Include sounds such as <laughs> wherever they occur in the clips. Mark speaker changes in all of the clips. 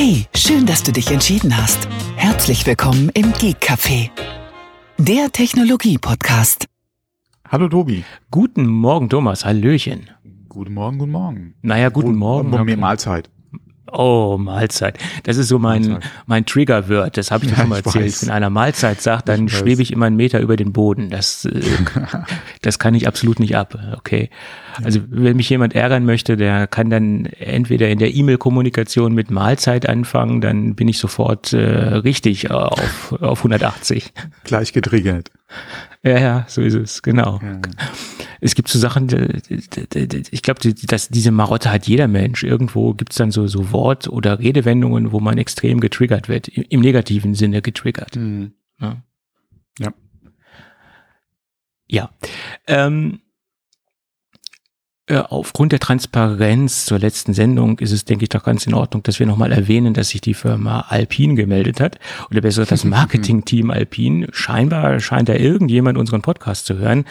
Speaker 1: Hey, schön, dass du dich entschieden hast. Herzlich willkommen im Geek Café, der Technologie-Podcast.
Speaker 2: Hallo Tobi.
Speaker 3: Guten Morgen, Thomas. Hallöchen.
Speaker 2: Guten Morgen, guten Morgen.
Speaker 3: Naja, guten Morgen.
Speaker 2: Morgen. Mir Mahlzeit.
Speaker 3: Oh, Mahlzeit. Das ist so mein, mein Trigger-Word. Das habe ich dir
Speaker 2: Ja,
Speaker 3: schon mal erzählt.
Speaker 2: weiß.
Speaker 3: Wenn einer Mahlzeit sagt, dann
Speaker 2: Ich
Speaker 3: schwebe ich immer einen Meter über den Boden. Das, äh, <laughs> das kann ich absolut nicht ab. Okay. Also, wenn mich jemand ärgern möchte, der kann dann entweder in der E-Mail-Kommunikation mit Mahlzeit anfangen, dann bin ich sofort äh, richtig auf, auf 180.
Speaker 2: Gleich getriggert.
Speaker 3: Ja, ja, so ist es, genau.
Speaker 2: Ja.
Speaker 3: Es gibt so Sachen, ich glaube, dass diese Marotte hat jeder Mensch. Irgendwo gibt's dann so, so Wort- oder Redewendungen, wo man extrem getriggert wird, im, negativen Sinne getriggert.
Speaker 2: Mhm.
Speaker 3: Ja.
Speaker 2: Ja.
Speaker 3: Ja. Ähm, äh, aufgrund der Transparenz zur letzten Sendung ist es, denke ich, doch ganz in Ordnung, dass wir nochmal erwähnen, dass sich die Firma Alpine gemeldet hat. Oder besser gesagt, das <laughs> Marketing-Team Alpine. Scheinbar scheint da irgendjemand unseren Podcast zu hören.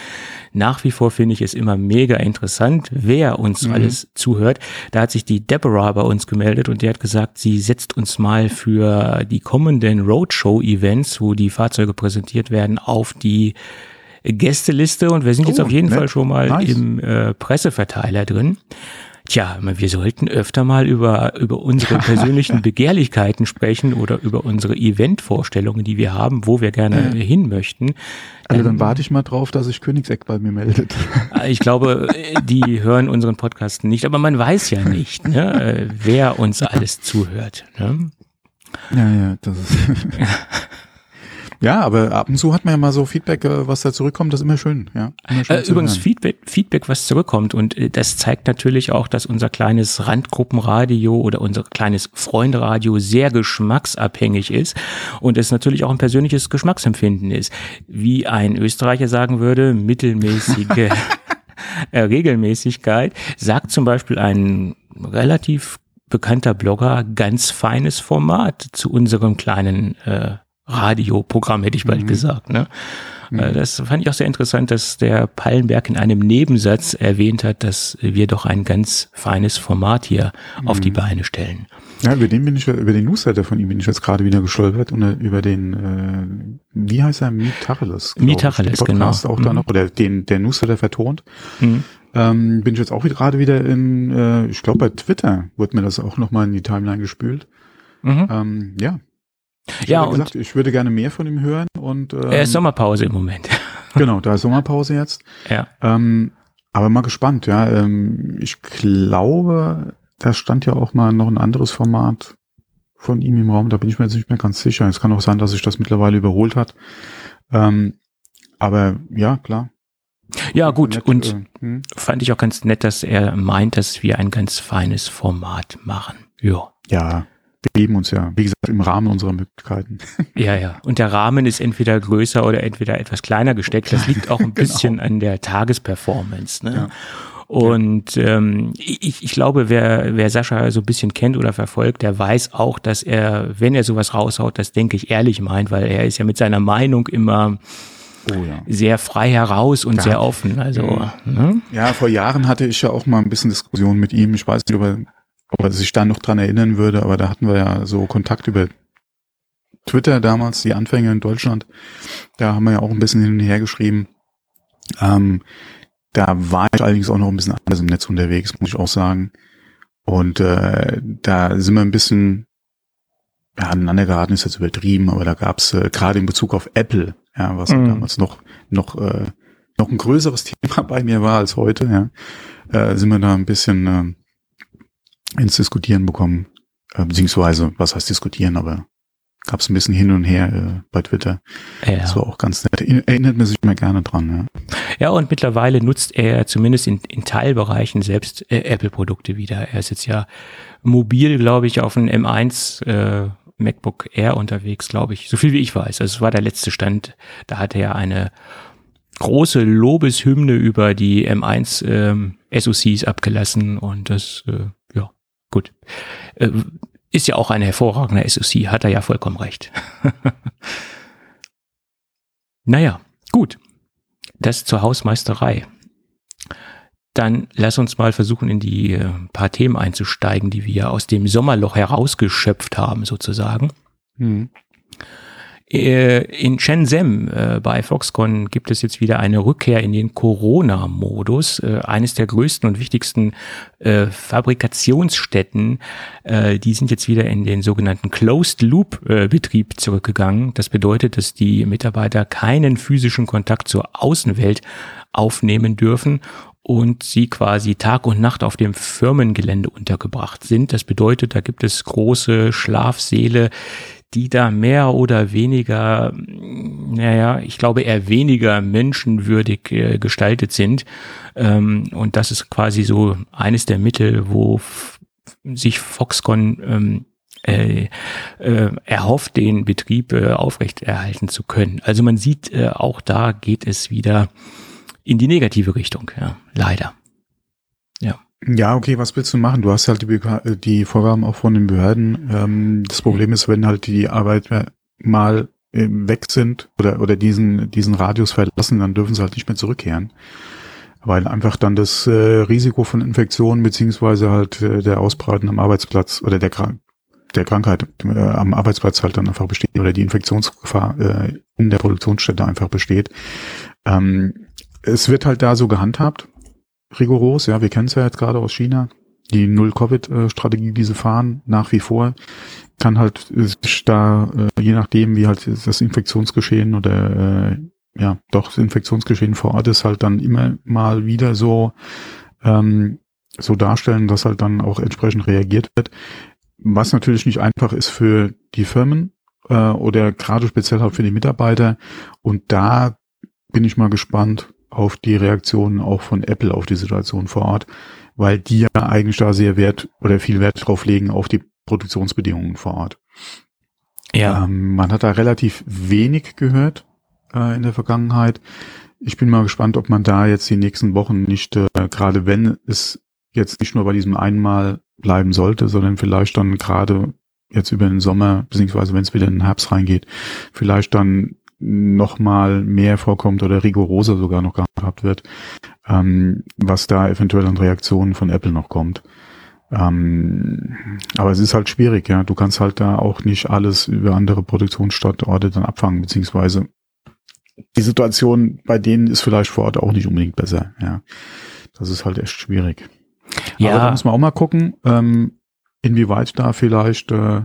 Speaker 3: Nach wie vor finde ich es immer mega interessant, wer uns alles zuhört. Da hat sich die Deborah bei uns gemeldet und die hat gesagt, sie setzt uns mal für die kommenden Roadshow-Events, wo die Fahrzeuge präsentiert werden, auf die Gästeliste und wir sind jetzt
Speaker 2: Oh,
Speaker 3: auf jeden
Speaker 2: nett.
Speaker 3: Fall schon mal
Speaker 2: Nice.
Speaker 3: im äh, Presseverteiler drin. Tja, wir sollten öfter mal über, über unsere <laughs> persönlichen Begehrlichkeiten sprechen oder über unsere Eventvorstellungen, die wir haben, wo wir gerne hin möchten.
Speaker 2: Also dann warte ich mal drauf, dass sich Königseck bei mir meldet.
Speaker 3: Ich glaube, <laughs> die hören unseren Podcast nicht, aber man weiß ja nicht, ne, äh, wer uns <laughs> alles zuhört. Ne?
Speaker 2: Ja, ja, das ist. Ja, aber ab und zu hat man ja mal so Feedback, äh, was da zurückkommt, das ist immer schön. Ja, immer schön
Speaker 3: Äh, übrigens
Speaker 2: hören.
Speaker 3: Feedback, Feedback, was zurückkommt und äh, das zeigt natürlich auch, dass unser kleines Randgruppenradio oder unser kleines Freundradio sehr geschmacksabhängig ist und es natürlich auch ein persönliches Geschmacksempfinden ist. Wie ein Österreicher sagen würde, mittelmäßige <laughs> äh, Regelmäßigkeit, sagt zum Beispiel ein relativ bekannter Blogger ganz feines Format zu unserem kleinen äh, Radioprogramm, hätte ich bald gesagt. Ne? Äh, Das fand ich auch sehr interessant, dass der Pallenberg in einem Nebensatz erwähnt hat, dass wir doch ein ganz feines Format hier auf die Beine stellen.
Speaker 2: Ja, über den bin ich, über den Newsletter von ihm bin ich jetzt gerade wieder gestolpert und äh, über den, äh, wie heißt er, Mitacheles.
Speaker 3: Mitacheles, genau.
Speaker 2: auch da
Speaker 3: Mhm.
Speaker 2: noch, oder den, der Newsletter vertont.
Speaker 3: Mhm.
Speaker 2: Ähm, bin ich jetzt auch gerade wieder in, äh, ich glaube bei Twitter wurde mir das auch nochmal in die Timeline gespült.
Speaker 3: Mhm.
Speaker 2: Ähm, ja. Ich
Speaker 3: Ja, und
Speaker 2: gesagt, ich würde gerne mehr von ihm hören und ähm,
Speaker 3: er ist Sommerpause im Moment. <laughs>
Speaker 2: genau, da ist Sommerpause jetzt.
Speaker 3: ja.
Speaker 2: Ähm, aber mal gespannt, ja. Ähm, ich glaube, da stand ja auch mal noch ein anderes Format von ihm im Raum. Da bin ich mir jetzt nicht mehr ganz sicher. Es kann auch sein, dass sich das mittlerweile überholt hat. Ähm, aber ja, klar.
Speaker 3: Ja, gut.
Speaker 2: Nett,
Speaker 3: Und
Speaker 2: äh, hm.
Speaker 3: fand ich auch ganz nett, dass er meint, dass wir ein ganz feines Format machen. Ja.
Speaker 2: ja, wir lieben uns ja, wie gesagt, im Rahmen unserer Möglichkeiten. <laughs>
Speaker 3: Ja, ja. Und der Rahmen ist entweder größer oder entweder etwas kleiner gesteckt. Das liegt auch ein <laughs> bisschen an der Tagesperformance. Ne?
Speaker 2: Ja.
Speaker 3: Und ähm, ich, ich glaube, wer, wer Sascha so ein bisschen kennt oder verfolgt, der weiß auch, dass er, wenn er sowas raushaut, das denke ich ehrlich meint, weil er ist ja mit seiner Meinung immer
Speaker 2: Oh ja.
Speaker 3: sehr frei heraus und
Speaker 2: Ja.
Speaker 3: sehr offen. Also, ne?
Speaker 2: Ja, vor Jahren hatte ich ja auch mal ein bisschen Diskussion mit ihm. Ich weiß nicht, ob er, ob er sich da noch dran erinnern würde, aber da hatten wir ja so Kontakt über Twitter damals, die Anfänge in Deutschland. Da haben wir ja auch ein bisschen hin und her geschrieben. Ähm, da war ich allerdings auch noch ein bisschen anders im Netz unterwegs, muss ich auch sagen. Und äh, da sind wir ein bisschen ja, aneinander geraten, ist jetzt übertrieben, aber da gab's äh, gerade in Bezug auf Apple, ja, was
Speaker 3: Mhm.
Speaker 2: damals noch noch äh, noch ein größeres Thema <laughs> bei mir war als heute, ja, äh, sind wir da ein bisschen äh, ins Diskutieren bekommen, äh, beziehungsweise was heißt diskutieren, aber gab's ein bisschen hin und her äh, bei Twitter.
Speaker 3: Ja.
Speaker 2: Das war auch ganz nett. Erinnert man sich immer gerne dran, ja.
Speaker 3: Ja, und mittlerweile nutzt er zumindest in, in Teilbereichen selbst äh, Apple-Produkte wieder. Er ist jetzt ja mobil, glaube ich, auf einem M1 äh, MacBook Air unterwegs, glaube ich. So viel wie ich weiß. Also es war der letzte Stand. Da hatte er eine große Lobeshymne über die M1 ähm, SoCs abgelassen und das, äh, gut. Äh, ist ja auch eine hervorragende SoC, hat er ja vollkommen recht. <laughs> naja, gut. Das zur Hausmeisterei. dann lass uns mal versuchen, in die äh, paar Themen einzusteigen, die wir aus dem Sommerloch herausgeschöpft haben, sozusagen. Mhm. Äh, in Shenzhen äh, bei Foxconn gibt es jetzt wieder eine Rückkehr in den Corona-Modus. Äh, eines der größten und wichtigsten Fabrikationsstätten, die sind jetzt wieder in den sogenannten Closed-Loop-Betrieb zurückgegangen. Das bedeutet, dass die Mitarbeiter keinen physischen Kontakt zur Außenwelt aufnehmen dürfen und sie quasi Tag und Nacht auf dem Firmengelände untergebracht sind. Das bedeutet, da gibt es große Schlafsäle, die da mehr oder weniger, naja, ich glaube eher weniger menschenwürdig äh, gestaltet sind. Ähm, und das ist quasi so eines der Mittel, wo sich Foxconn ähm, äh, äh, erhofft, den Betrieb äh, aufrechterhalten zu können. Also man sieht, äh, auch da geht es wieder in die negative Richtung, ja, leider.
Speaker 2: Ja. Okay, was willst du machen? Du hast halt die, die Vorgaben auch von den Behörden. Ähm, das Problem ist, wenn halt die Arbeit mal ähm, weg sind oder, oder diesen, diesen Radius verlassen, dann dürfen sie halt nicht mehr zurückkehren. Weil einfach dann das äh, Risiko von Infektionen beziehungsweise halt äh, der Ausbreiten am Arbeitsplatz oder der, der Krankheit äh, am Arbeitsplatz halt dann einfach besteht oder die Infektionsgefahr äh, in der Produktionsstätte einfach besteht. Ähm, es wird halt da so gehandhabt, rigoros. Ja, wir kennen es ja jetzt gerade aus China. Die Null-Covid-Strategie, die sie fahren, nach wie vor, kann halt sich da, äh, je nachdem, wie halt das Infektionsgeschehen oder äh, ja, doch das Infektionsgeschehen vor Ort ist, halt dann immer mal wieder so ähm, so darstellen, dass halt dann auch entsprechend reagiert wird. Was natürlich nicht einfach ist für die Firmen äh, oder gerade speziell halt für die Mitarbeiter. Und da bin ich mal gespannt, auf die Reaktionen auch von Apple auf die Situation vor Ort, weil die ja eigentlich da sehr Wert oder viel Wert drauf legen auf die Produktionsbedingungen vor Ort. Ja. Ähm, man hat da relativ wenig gehört äh, in der Vergangenheit. Ich bin mal gespannt, ob man da jetzt die nächsten Wochen nicht, äh, gerade wenn es jetzt nicht nur bei diesem einmal bleiben sollte, sondern vielleicht dann gerade jetzt über den Sommer, beziehungsweise wenn es wieder in den Herbst reingeht, vielleicht dann noch mal mehr vorkommt oder rigoroser sogar noch gehabt wird, ähm, was da eventuell an Reaktionen von Apple noch kommt. Ähm, aber es ist halt schwierig, ja. Du kannst halt da auch nicht alles über andere Produktionsstandorte dann abfangen, beziehungsweise die Situation bei denen ist vielleicht vor Ort auch nicht unbedingt besser, ja. Das ist halt echt schwierig. Ja. Aber da muss man auch mal gucken, ähm, inwieweit da vielleicht äh,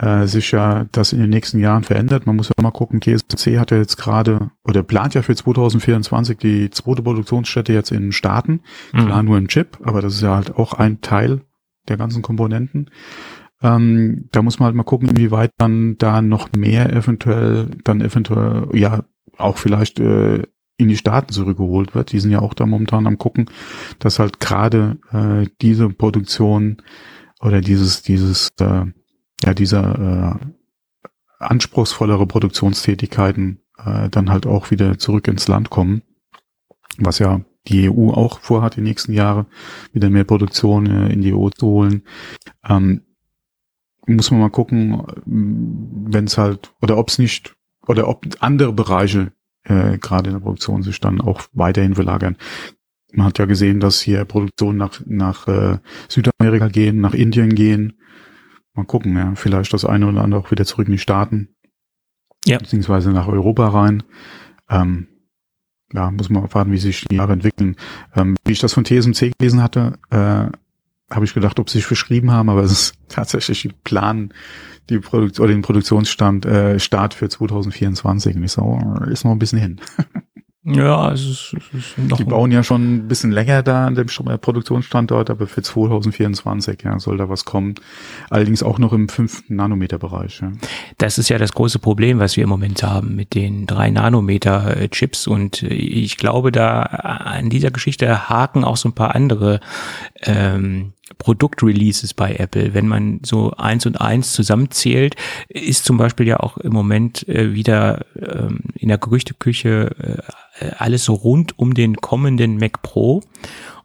Speaker 2: äh, sich ja das in den nächsten Jahren verändert. Man muss ja mal gucken, TSMC hat ja jetzt gerade oder plant ja für 2024 die zweite Produktionsstätte jetzt in Staaten. Mhm. Klar nur ein Chip, aber das ist ja halt auch ein Teil der ganzen Komponenten. Ähm, da muss man halt mal gucken, inwieweit dann da noch mehr eventuell, dann eventuell, ja, auch vielleicht äh, in die Staaten zurückgeholt wird. Die sind ja auch da momentan am gucken, dass halt gerade äh, diese Produktion oder dieses, dieses äh, ja, dieser äh, anspruchsvollere Produktionstätigkeiten äh, dann halt auch wieder zurück ins Land kommen, was ja die EU auch vorhat, die nächsten Jahre wieder mehr Produktion äh, in die EU zu holen. Ähm, muss man mal gucken, wenn es halt, oder ob es nicht, oder ob andere Bereiche äh, gerade in der Produktion sich dann auch weiterhin verlagern. Man hat ja gesehen, dass hier Produktionen nach, nach äh, Südamerika gehen, nach Indien gehen, Mal gucken, ja. Vielleicht das eine oder andere auch wieder zurück in die Staaten. Ja. Beziehungsweise nach Europa rein. Ähm, ja, muss man erfahren, wie sich die Jahre entwickeln. Ähm, wie ich das von TSMC gelesen hatte, äh, habe ich gedacht, ob sie sich verschrieben haben, aber es ist tatsächlich die Plan, die Produkt oder den Produktionsstand äh, Start für 2024. Und ich so, oh, ist noch ein bisschen hin. <laughs>
Speaker 3: Ja, es ist, es ist
Speaker 2: noch Die bauen ja schon ein bisschen länger da an dem Produktionsstandort, aber für 2024 ja, soll da was kommen. Allerdings auch noch im 5 Nanometer Bereich. Ja.
Speaker 3: Das ist ja das große Problem, was wir im Moment haben mit den 3 Nanometer äh, Chips und äh, ich glaube, da an dieser Geschichte haken auch so ein paar andere ähm, Produktreleases bei Apple. Wenn man so eins und eins zusammenzählt, ist zum Beispiel ja auch im Moment äh, wieder ähm, in der Gerüchteküche äh, alles so rund um den kommenden Mac Pro.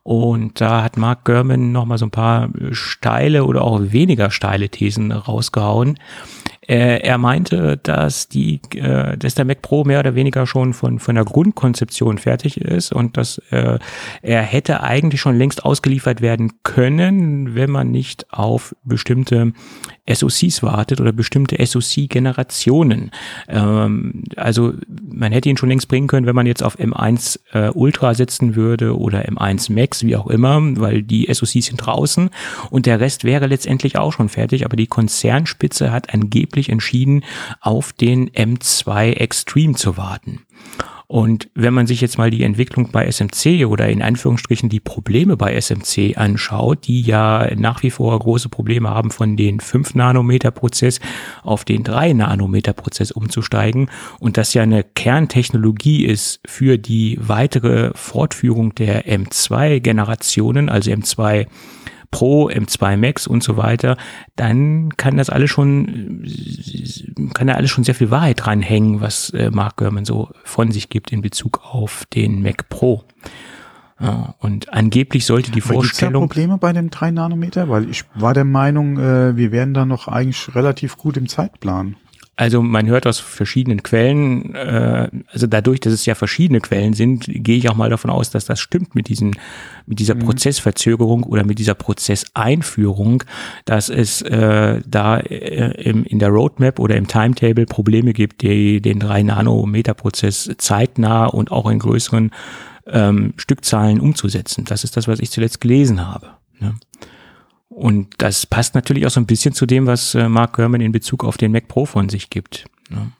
Speaker 3: Und da hat Mark Gurman nochmal so ein paar steile oder auch weniger steile Thesen rausgehauen. Äh, er meinte, dass die, äh, dass der Mac Pro mehr oder weniger schon von von der Grundkonzeption fertig ist und dass äh, er hätte eigentlich schon längst ausgeliefert werden können, wenn man nicht auf bestimmte SoCs wartet oder bestimmte SoC-Generationen. Ähm, also man hätte ihn schon längst bringen können, wenn man jetzt auf M1 äh, Ultra setzen würde oder M1 Max, wie auch immer, weil die SoCs sind draußen und der Rest wäre letztendlich auch schon fertig, aber die Konzernspitze hat angeblich entschieden, auf den M2 Extreme zu warten. Und wenn man sich jetzt mal die Entwicklung bei SMC oder in Anführungsstrichen die Probleme bei SMC anschaut, die ja nach wie vor große Probleme haben, von den 5 Nanometer Prozess auf den 3 Nanometer Prozess umzusteigen und das ja eine Kerntechnologie ist für die weitere Fortführung der M2 Generationen, also M2 Pro, M2 Max und so weiter, dann kann das alles schon, kann da alles schon sehr viel Wahrheit dranhängen, was äh, Mark Gurman so von sich gibt in Bezug auf den Mac Pro. Ja, und angeblich sollte die Aber Vorstellung.
Speaker 2: Gibt Probleme bei dem 3 Nanometer? Weil ich war der Meinung, äh, wir wären da noch eigentlich relativ gut im Zeitplan.
Speaker 3: Also man hört aus verschiedenen Quellen, äh, also dadurch, dass es ja verschiedene Quellen sind, gehe ich auch mal davon aus, dass das stimmt mit diesen, mit dieser mhm. Prozessverzögerung oder mit dieser Prozesseinführung, dass es äh, da äh, im, in der Roadmap oder im Timetable Probleme gibt, die den 3 Nanometer Prozess zeitnah und auch in größeren ähm, Stückzahlen umzusetzen. Das ist das, was ich zuletzt gelesen habe. Ne? Und das passt natürlich auch so ein bisschen zu dem, was äh, Mark Gurman in Bezug auf den Mac Pro von sich gibt. Ne?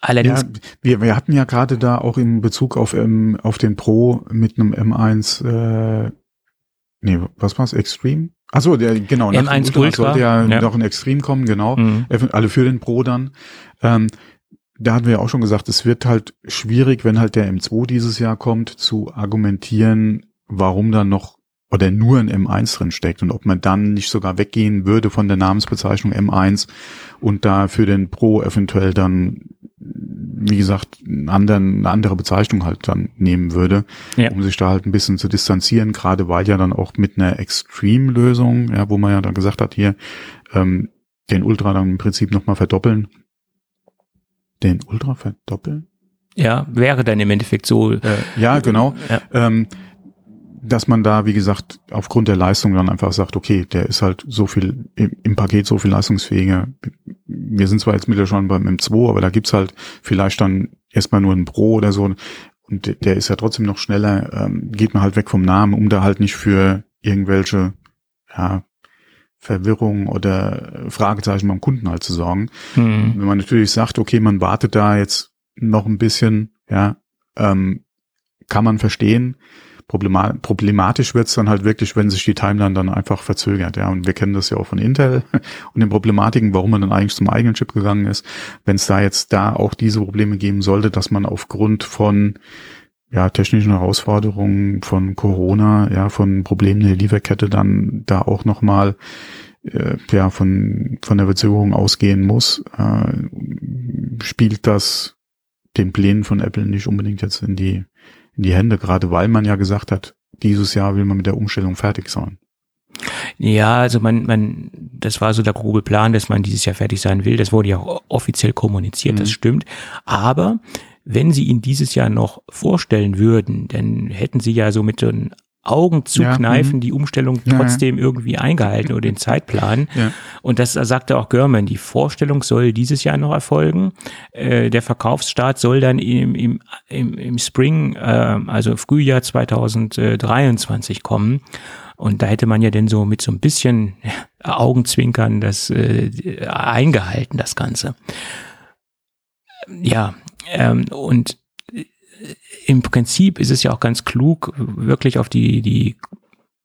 Speaker 2: Allerdings. Ja, wir, wir hatten ja gerade da auch in Bezug auf, ähm, auf den Pro mit einem M1, äh, nee, was war's, Extreme? Achso, der, genau,
Speaker 3: M1 nach Ultra, Ultra
Speaker 2: sollte ja, ja, noch ein Extreme kommen, genau. Mhm. Alle für den Pro dann. Ähm, da hatten wir ja auch schon gesagt, es wird halt schwierig, wenn halt der M2 dieses Jahr kommt, zu argumentieren, warum dann noch oder nur ein M1 drin steckt und ob man dann nicht sogar weggehen würde von der Namensbezeichnung M1 und da für den Pro eventuell dann, wie gesagt, einen anderen, eine andere Bezeichnung halt dann nehmen würde, ja. um sich da halt ein bisschen zu distanzieren, gerade weil ja dann auch mit einer Extreme-Lösung, ja, wo man ja dann gesagt hat, hier, ähm, den Ultra dann im Prinzip nochmal verdoppeln. Den Ultra verdoppeln?
Speaker 3: Ja, wäre dann im Endeffekt so. Äh,
Speaker 2: ja, genau. Ja. Ähm, dass man da, wie gesagt, aufgrund der Leistung dann einfach sagt, okay, der ist halt so viel im, im Paket so viel leistungsfähiger. Wir sind zwar jetzt mittlerweile schon beim M2, aber da gibt's halt vielleicht dann erstmal nur ein Pro oder so. Und der ist ja trotzdem noch schneller, ähm, geht man halt weg vom Namen, um da halt nicht für irgendwelche, ja, Verwirrung oder Fragezeichen beim Kunden halt zu sorgen. Mhm. Wenn man natürlich sagt, okay, man wartet da jetzt noch ein bisschen, ja, ähm, kann man verstehen problematisch wird's dann halt wirklich, wenn sich die Timeline dann einfach verzögert. Ja, und wir kennen das ja auch von Intel <laughs> und den Problematiken, warum man dann eigentlich zum eigenen Chip gegangen ist. Wenn es da jetzt da auch diese Probleme geben sollte, dass man aufgrund von ja, technischen Herausforderungen von Corona, ja, von Problemen der Lieferkette dann da auch nochmal äh, ja, von, von der Verzögerung ausgehen muss, äh, spielt das den Plänen von Apple nicht unbedingt jetzt in die in die Hände, gerade weil man ja gesagt hat, dieses Jahr will man mit der Umstellung fertig sein.
Speaker 3: Ja, also man, man, das war so der grobe Plan, dass man dieses Jahr fertig sein will. Das wurde ja auch offiziell kommuniziert, mhm. das stimmt. Aber wenn sie ihn dieses Jahr noch vorstellen würden, dann hätten sie ja so mit so einem Augen zu ja, kneifen, mhm. die Umstellung trotzdem ja, irgendwie eingehalten oder den Zeitplan. Ja. Und das sagte auch Görman, die Vorstellung soll dieses Jahr noch erfolgen. Äh, der Verkaufsstart soll dann im, im, im, im Spring, äh, also Frühjahr 2023 kommen. Und da hätte man ja denn so mit so ein bisschen <laughs> Augenzwinkern das äh, eingehalten, das Ganze. Ja, ähm, und im Prinzip ist es ja auch ganz klug, wirklich auf die, die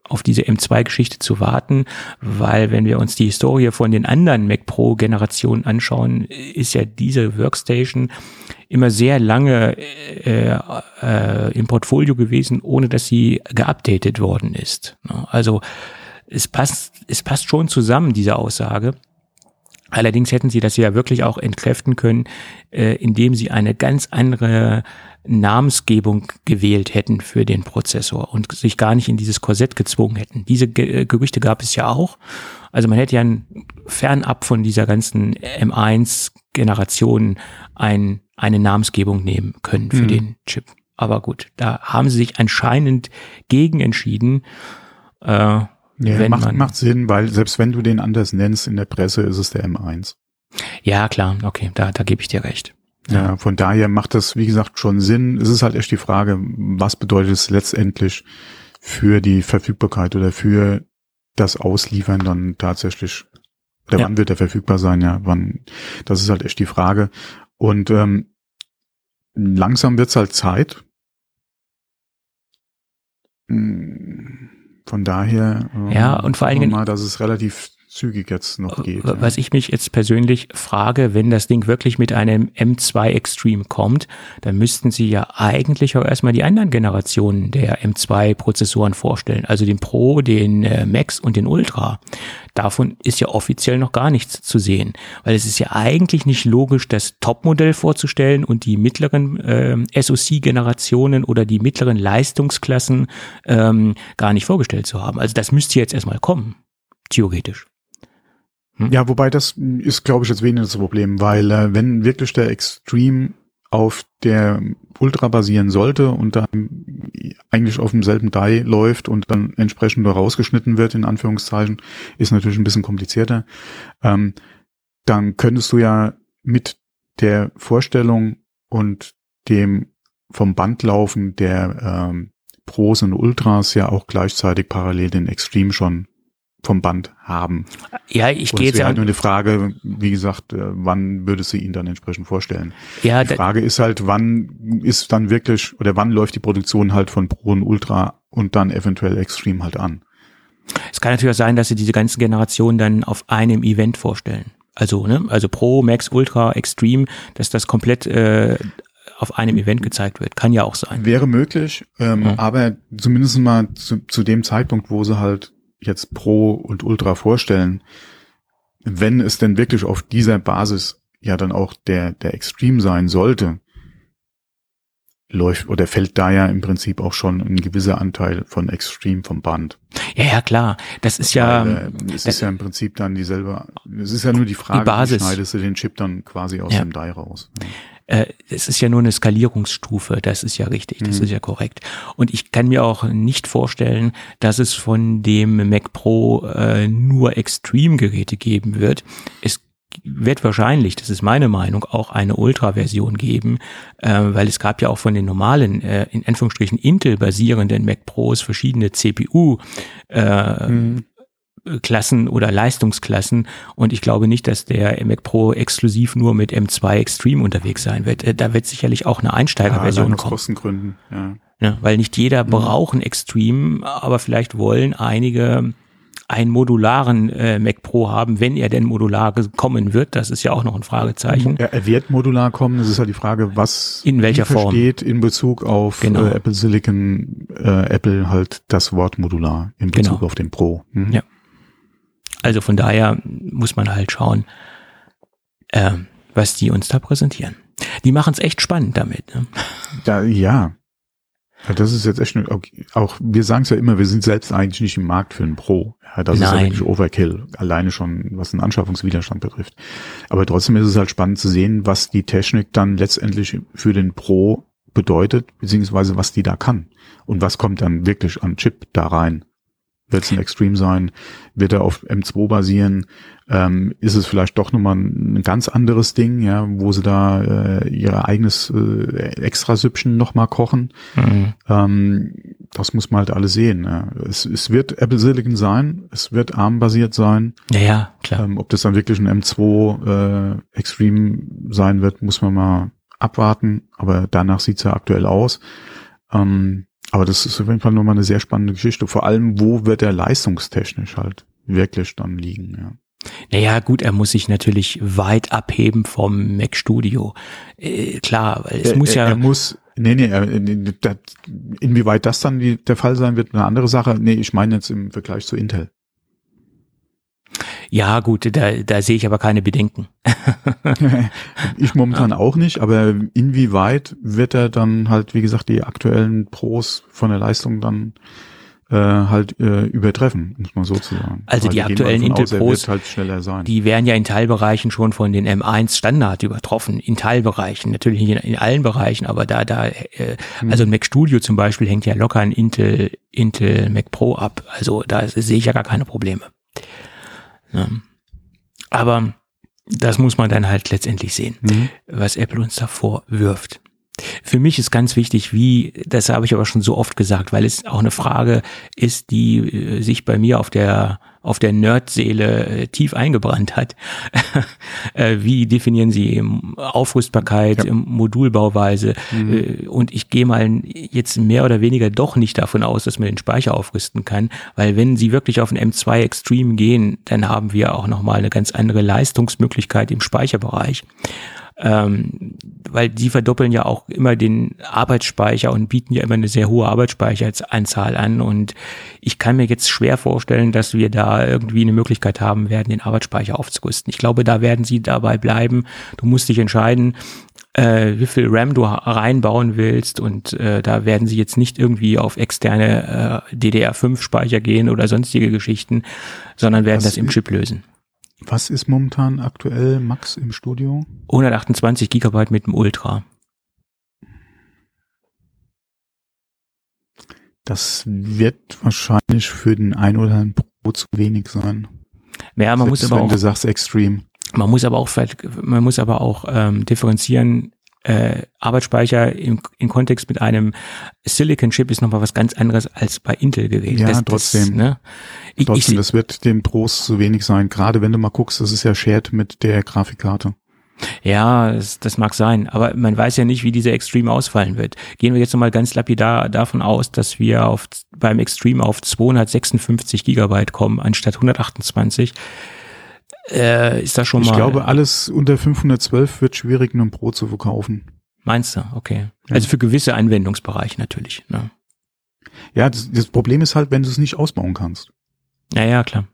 Speaker 3: auf diese M2-Geschichte zu warten, weil wenn wir uns die Historie von den anderen Mac Pro-Generationen anschauen, ist ja diese Workstation immer sehr lange äh, äh, im Portfolio gewesen, ohne dass sie geupdatet worden ist. Also es passt, es passt schon zusammen, diese Aussage. Allerdings hätten sie das ja wirklich auch entkräften können, äh, indem sie eine ganz andere Namensgebung gewählt hätten für den Prozessor und sich gar nicht in dieses Korsett gezwungen hätten. Diese Ge äh, Gerüchte gab es ja auch. Also man hätte ja fernab von dieser ganzen M1-Generation ein, eine Namensgebung nehmen können für mhm. den Chip. Aber gut, da haben sie sich anscheinend gegen entschieden.
Speaker 2: Äh, ja, macht, macht Sinn, weil selbst wenn du den anders nennst in der Presse, ist es der M1.
Speaker 3: Ja, klar, okay, da, da gebe ich dir recht.
Speaker 2: Ja. von daher macht das, wie gesagt, schon Sinn. Es ist halt echt die Frage, was bedeutet es letztendlich für die Verfügbarkeit oder für das Ausliefern dann tatsächlich, oder ja. wann wird er verfügbar sein, ja, wann, das ist halt echt die Frage. Und ähm, langsam wird's halt Zeit. Hm, von daher,
Speaker 3: ähm, ja, und vor allen Dingen,
Speaker 2: mal, dass es relativ zügig jetzt noch geht.
Speaker 3: Was ich mich jetzt persönlich frage, wenn das Ding wirklich mit einem M2 Extreme kommt, dann müssten sie ja eigentlich auch erstmal die anderen Generationen der M2 Prozessoren vorstellen, also den Pro, den äh, Max und den Ultra. Davon ist ja offiziell noch gar nichts zu sehen, weil es ist ja eigentlich nicht logisch, das Topmodell vorzustellen und die mittleren äh, SoC-Generationen oder die mittleren Leistungsklassen ähm, gar nicht vorgestellt zu haben. Also das müsste jetzt erstmal kommen, theoretisch.
Speaker 2: Hm? Ja, wobei das ist, glaube ich, jetzt weniger das Problem, weil äh, wenn wirklich der Extreme auf der Ultra basieren sollte und dann eigentlich auf demselben Die läuft und dann entsprechend rausgeschnitten wird, in Anführungszeichen, ist natürlich ein bisschen komplizierter, ähm, dann könntest du ja mit der Vorstellung und dem vom Band laufen der ähm, Pros und Ultras ja auch gleichzeitig parallel den Extreme schon vom Band haben.
Speaker 3: Ja, ich gehe jetzt
Speaker 2: halt nur eine Frage, wie gesagt, äh, wann würdest du ihn dann entsprechend vorstellen?
Speaker 3: Ja,
Speaker 2: die Frage ist halt, wann ist dann wirklich oder wann läuft die Produktion halt von Pro und Ultra und dann eventuell Extreme halt an?
Speaker 3: Es kann natürlich auch sein, dass sie diese ganzen Generationen dann auf einem Event vorstellen. Also, ne, also Pro, Max, Ultra, Extreme, dass das komplett äh, auf einem Event gezeigt wird. Kann ja auch sein.
Speaker 2: Wäre möglich, ähm, ja. aber zumindest mal zu, zu dem Zeitpunkt, wo sie halt jetzt Pro und Ultra vorstellen, wenn es denn wirklich auf dieser Basis ja dann auch der, der Extreme sein sollte, läuft oder fällt da ja im Prinzip auch schon ein gewisser Anteil von Extreme vom Band.
Speaker 3: Ja, ja, klar. Das ist ja.
Speaker 2: Weil, äh, es ist ja im Prinzip dann dieselbe. Es ist ja nur die Frage,
Speaker 3: die Basis.
Speaker 2: wie schneidest du den Chip dann quasi aus ja. dem Die raus. Ja
Speaker 3: äh, es ist ja nur eine Skalierungsstufe, das ist ja richtig, das mhm. ist ja korrekt. Und ich kann mir auch nicht vorstellen, dass es von dem Mac Pro äh, nur Extreme-Geräte geben wird. Es wird wahrscheinlich, das ist meine Meinung, auch eine Ultra-Version geben, äh, weil es gab ja auch von den normalen, äh, in Anführungsstrichen Intel-basierenden Mac Pros verschiedene CPU äh, mhm. Klassen oder Leistungsklassen und ich glaube nicht, dass der Mac Pro exklusiv nur mit M2 Extreme unterwegs sein wird. Äh, da wird sicherlich auch eine Einsteigerversion ja, kommen. Aus
Speaker 2: Kostengründen, ja.
Speaker 3: ja. Weil nicht jeder mhm. braucht ein Extreme, aber vielleicht wollen einige einen modularen äh, Mac Pro haben, wenn er denn modular kommen wird. Das ist ja auch noch ein Fragezeichen.
Speaker 2: Er, er wird modular kommen. Das ist halt die Frage, was
Speaker 3: in welcher Form
Speaker 2: steht in Bezug auf genau. äh, Apple Silicon, äh, Apple halt das Wort modular in Bezug genau. auf den Pro.
Speaker 3: Mhm. Ja. Also von daher muss man halt schauen, äh, was die uns da präsentieren. Die machen es echt spannend damit. Ne?
Speaker 2: Ja, ja. Das ist jetzt echt auch, wir sagen es ja immer, wir sind selbst eigentlich nicht im Markt für ein Pro. Ja, das Nein. ist ja wirklich Overkill, alleine schon, was den Anschaffungswiderstand betrifft. Aber trotzdem ist es halt spannend zu sehen, was die Technik dann letztendlich für den Pro bedeutet, beziehungsweise was die da kann. Und was kommt dann wirklich an Chip da rein. Wird es ein Extreme sein? Wird er auf M2 basieren? Ähm, ist es vielleicht doch nochmal ein, ganz anderes Ding, ja, wo sie da äh, ihr eigenes äh, Extra-Süppchen nochmal kochen? Mhm. Ähm, das muss man halt alles sehen. Ja. Es, es wird Apple Silicon sein, es wird ARM-basiert sein.
Speaker 3: Ja, ja, klar.
Speaker 2: Ähm, ob das dann wirklich ein M2 äh, Extreme sein wird, muss man mal abwarten. Aber danach sieht's ja aktuell aus. Ähm, aber das ist auf jeden Fall nochmal eine sehr spannende Geschichte. Vor allem, wo wird er leistungstechnisch halt wirklich dann liegen, ja.
Speaker 3: Naja, gut, er muss sich natürlich weit abheben vom Mac Studio. Äh, klar, weil es
Speaker 2: er,
Speaker 3: muss ja.
Speaker 2: Er muss, nee, nee, er, das, inwieweit das dann die, der Fall sein wird, eine andere Sache. Nee, ich meine jetzt im Vergleich zu Intel.
Speaker 3: Ja, gut, da, da sehe ich aber keine Bedenken. <laughs>
Speaker 2: ich momentan ja. auch nicht, aber inwieweit wird er dann halt, wie gesagt, die aktuellen Pros von der Leistung dann äh, halt äh, übertreffen, muss man so zu sagen.
Speaker 3: Also Weil die aktuellen Intel Pros,
Speaker 2: halt schneller sein.
Speaker 3: die werden ja in Teilbereichen schon von den M1 Standard übertroffen, in Teilbereichen, natürlich nicht in, in allen Bereichen, aber da, da, äh, hm. also ein Mac Studio zum Beispiel hängt ja locker ein Intel, Intel Mac Pro ab, also da sehe ich ja gar keine Probleme. Ja. Aber das muss man dann halt letztendlich sehen, mhm. was Apple uns davor wirft. Für mich ist ganz wichtig, wie, das habe ich aber schon so oft gesagt, weil es auch eine Frage ist, die äh, sich bei mir auf der auf der Nerdseele äh, tief eingebrannt hat. <laughs> Äh, wie definieren Sie Aufrüstbarkeit, ja. Modulbauweise? Mhm. Und ich gehe mal jetzt mehr oder weniger doch nicht davon aus, dass man den Speicher aufrüsten kann, weil wenn Sie wirklich auf den M2 Extreme gehen, dann haben wir auch nochmal eine ganz andere Leistungsmöglichkeit im Speicherbereich ähm, weil die verdoppeln ja auch immer den Arbeitsspeicher und bieten ja immer eine sehr hohe Arbeitsspeicheranzahl an und ich kann mir jetzt schwer vorstellen, dass wir da irgendwie eine Möglichkeit haben werden, den Arbeitsspeicher aufzurüsten. Ich glaube, da werden sie dabei bleiben. Du musst dich entscheiden, äh, wie viel RAM du reinbauen willst und äh, da werden sie jetzt nicht irgendwie auf externe äh, DDR5-Speicher gehen oder sonstige Geschichten, sondern werden das, das im Chip lösen.
Speaker 2: Was ist momentan aktuell Max im Studio?
Speaker 3: 128 Gigabyte mit dem Ultra.
Speaker 2: Das wird wahrscheinlich für den ein oder anderen Pro zu wenig sein.
Speaker 3: Ja, man Selbst muss aber
Speaker 2: wenn
Speaker 3: auch,
Speaker 2: du sagst Extreme.
Speaker 3: Man muss aber auch, man muss aber auch ähm, differenzieren äh, Arbeitsspeicher im, im Kontext mit einem Silicon Chip ist nochmal was ganz anderes als bei Intel gewesen.
Speaker 2: Ja, das, trotzdem. Das, ne? ich, trotzdem, ich, das wird dem Pros zu wenig sein. Gerade wenn du mal guckst, das ist ja shared mit der Grafikkarte.
Speaker 3: Ja, das, das mag sein, aber man weiß ja nicht, wie dieser Extreme ausfallen wird. Gehen wir jetzt nochmal ganz lapidar davon aus, dass wir auf, beim Extreme auf 256 Gigabyte kommen, anstatt 128 äh, ist das schon
Speaker 2: ich
Speaker 3: mal.
Speaker 2: Ich glaube, alles unter 512 wird schwierig, einem Pro zu verkaufen.
Speaker 3: Meinst du? Okay. Ja. Also für gewisse Anwendungsbereiche natürlich. Ne?
Speaker 2: Ja, das, das Problem ist halt, wenn du es nicht ausbauen kannst.
Speaker 3: Ja, ja, klar.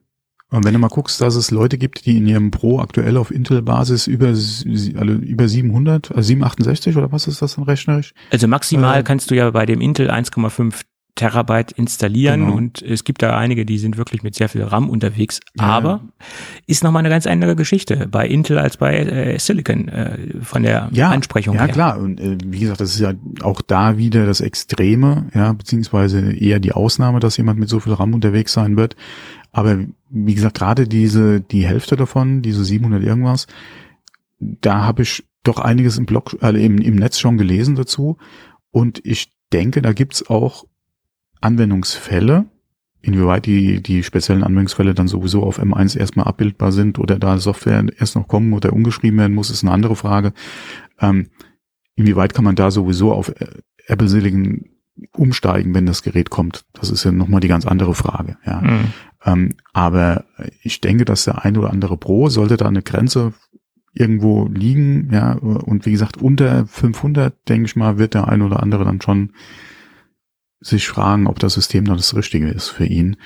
Speaker 2: Und wenn du mal guckst, dass es Leute gibt, die in ihrem Pro aktuell auf Intel-Basis über, also über 700, also 768 oder was ist das dann rechnerisch?
Speaker 3: Also maximal äh, kannst du ja bei dem Intel 1,5 Terabyte installieren genau. und es gibt da einige, die sind wirklich mit sehr viel RAM unterwegs, ja. aber ist nochmal eine ganz andere Geschichte bei Intel als bei äh, Silicon äh, von der
Speaker 2: ja,
Speaker 3: Ansprechung
Speaker 2: ja, her. Ja klar und äh, wie gesagt, das ist ja auch da wieder das Extreme, ja, beziehungsweise eher die Ausnahme, dass jemand mit so viel RAM unterwegs sein wird, aber wie gesagt, gerade diese, die Hälfte davon, diese 700 irgendwas, da habe ich doch einiges im Blog, äh, im, im Netz schon gelesen dazu und ich denke, da gibt's auch Anwendungsfälle, inwieweit die, die speziellen Anwendungsfälle dann sowieso auf M1 erstmal abbildbar sind oder da Software erst noch kommen oder umgeschrieben werden muss, ist eine andere Frage. Ähm, inwieweit kann man da sowieso auf äh, Apple Silicon umsteigen, wenn das Gerät kommt? Das ist ja nochmal die ganz andere Frage. Ja. Mhm. Ähm, aber ich denke, dass der ein oder andere Pro sollte da eine Grenze irgendwo liegen, ja, und wie gesagt, unter 500, denke ich mal, wird der ein oder andere dann schon sich fragen, ob das System dann das Richtige ist für ihn.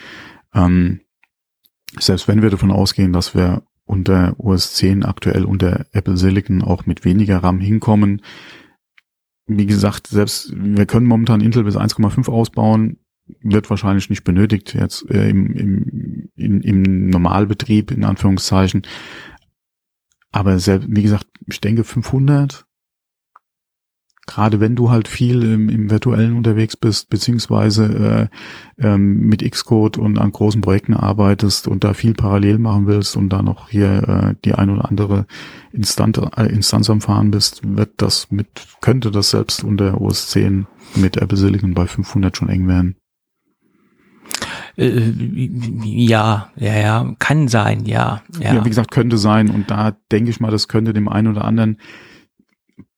Speaker 2: Ähm, selbst wenn wir davon ausgehen, dass wir unter OS 10 aktuell unter Apple Silicon auch mit weniger RAM hinkommen, wie gesagt, selbst wir können momentan Intel bis 1,5 ausbauen, wird wahrscheinlich nicht benötigt jetzt äh, im, im, im, im Normalbetrieb in Anführungszeichen. Aber selbst, wie gesagt, ich denke 500 gerade wenn du halt viel im, im virtuellen unterwegs bist, beziehungsweise äh, ähm, mit Xcode und an großen Projekten arbeitest und da viel parallel machen willst und da noch hier äh, die ein oder andere Instanz, äh, Instanz am Fahren bist, wird das mit, könnte das selbst unter OS 10 mit Apple Silicon bei 500 schon eng werden.
Speaker 3: Äh, ja, ja, ja, kann sein, ja,
Speaker 2: ja. Ja, wie gesagt, könnte sein und da denke ich mal, das könnte dem einen oder anderen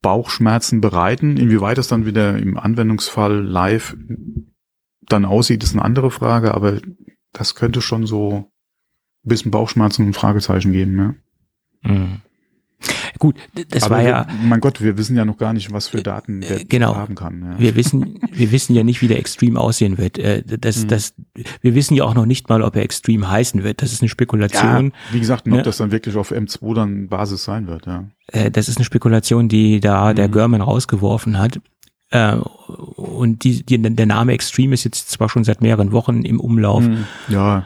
Speaker 2: Bauchschmerzen bereiten. Inwieweit das dann wieder im Anwendungsfall live dann aussieht, ist eine andere Frage, aber das könnte schon so ein bisschen Bauchschmerzen und Fragezeichen geben, ja.
Speaker 3: Mhm. Gut, das
Speaker 2: Aber
Speaker 3: war
Speaker 2: wir,
Speaker 3: ja,
Speaker 2: mein Gott, wir wissen ja noch gar nicht, was für Daten der
Speaker 3: Äh, genau.
Speaker 2: haben kann. Ja.
Speaker 3: wir wissen, wir wissen ja nicht, wie der Extreme aussehen wird. Äh, Das,
Speaker 2: Mhm.
Speaker 3: das, wir wissen ja auch noch nicht mal, ob er Extreme heißen wird. Das ist eine
Speaker 2: ja,
Speaker 3: Spekulation.
Speaker 2: wie gesagt, ob
Speaker 3: Ne?
Speaker 2: das dann wirklich auf M2 dann Basis sein wird. Ja.
Speaker 3: Äh, Das ist eine Spekulation, die da der
Speaker 2: Mhm.
Speaker 3: German rausgeworfen hat. Äh, Und die, die, der Name Extreme ist jetzt zwar schon seit mehreren Wochen im Umlauf,
Speaker 2: Mhm. Ja,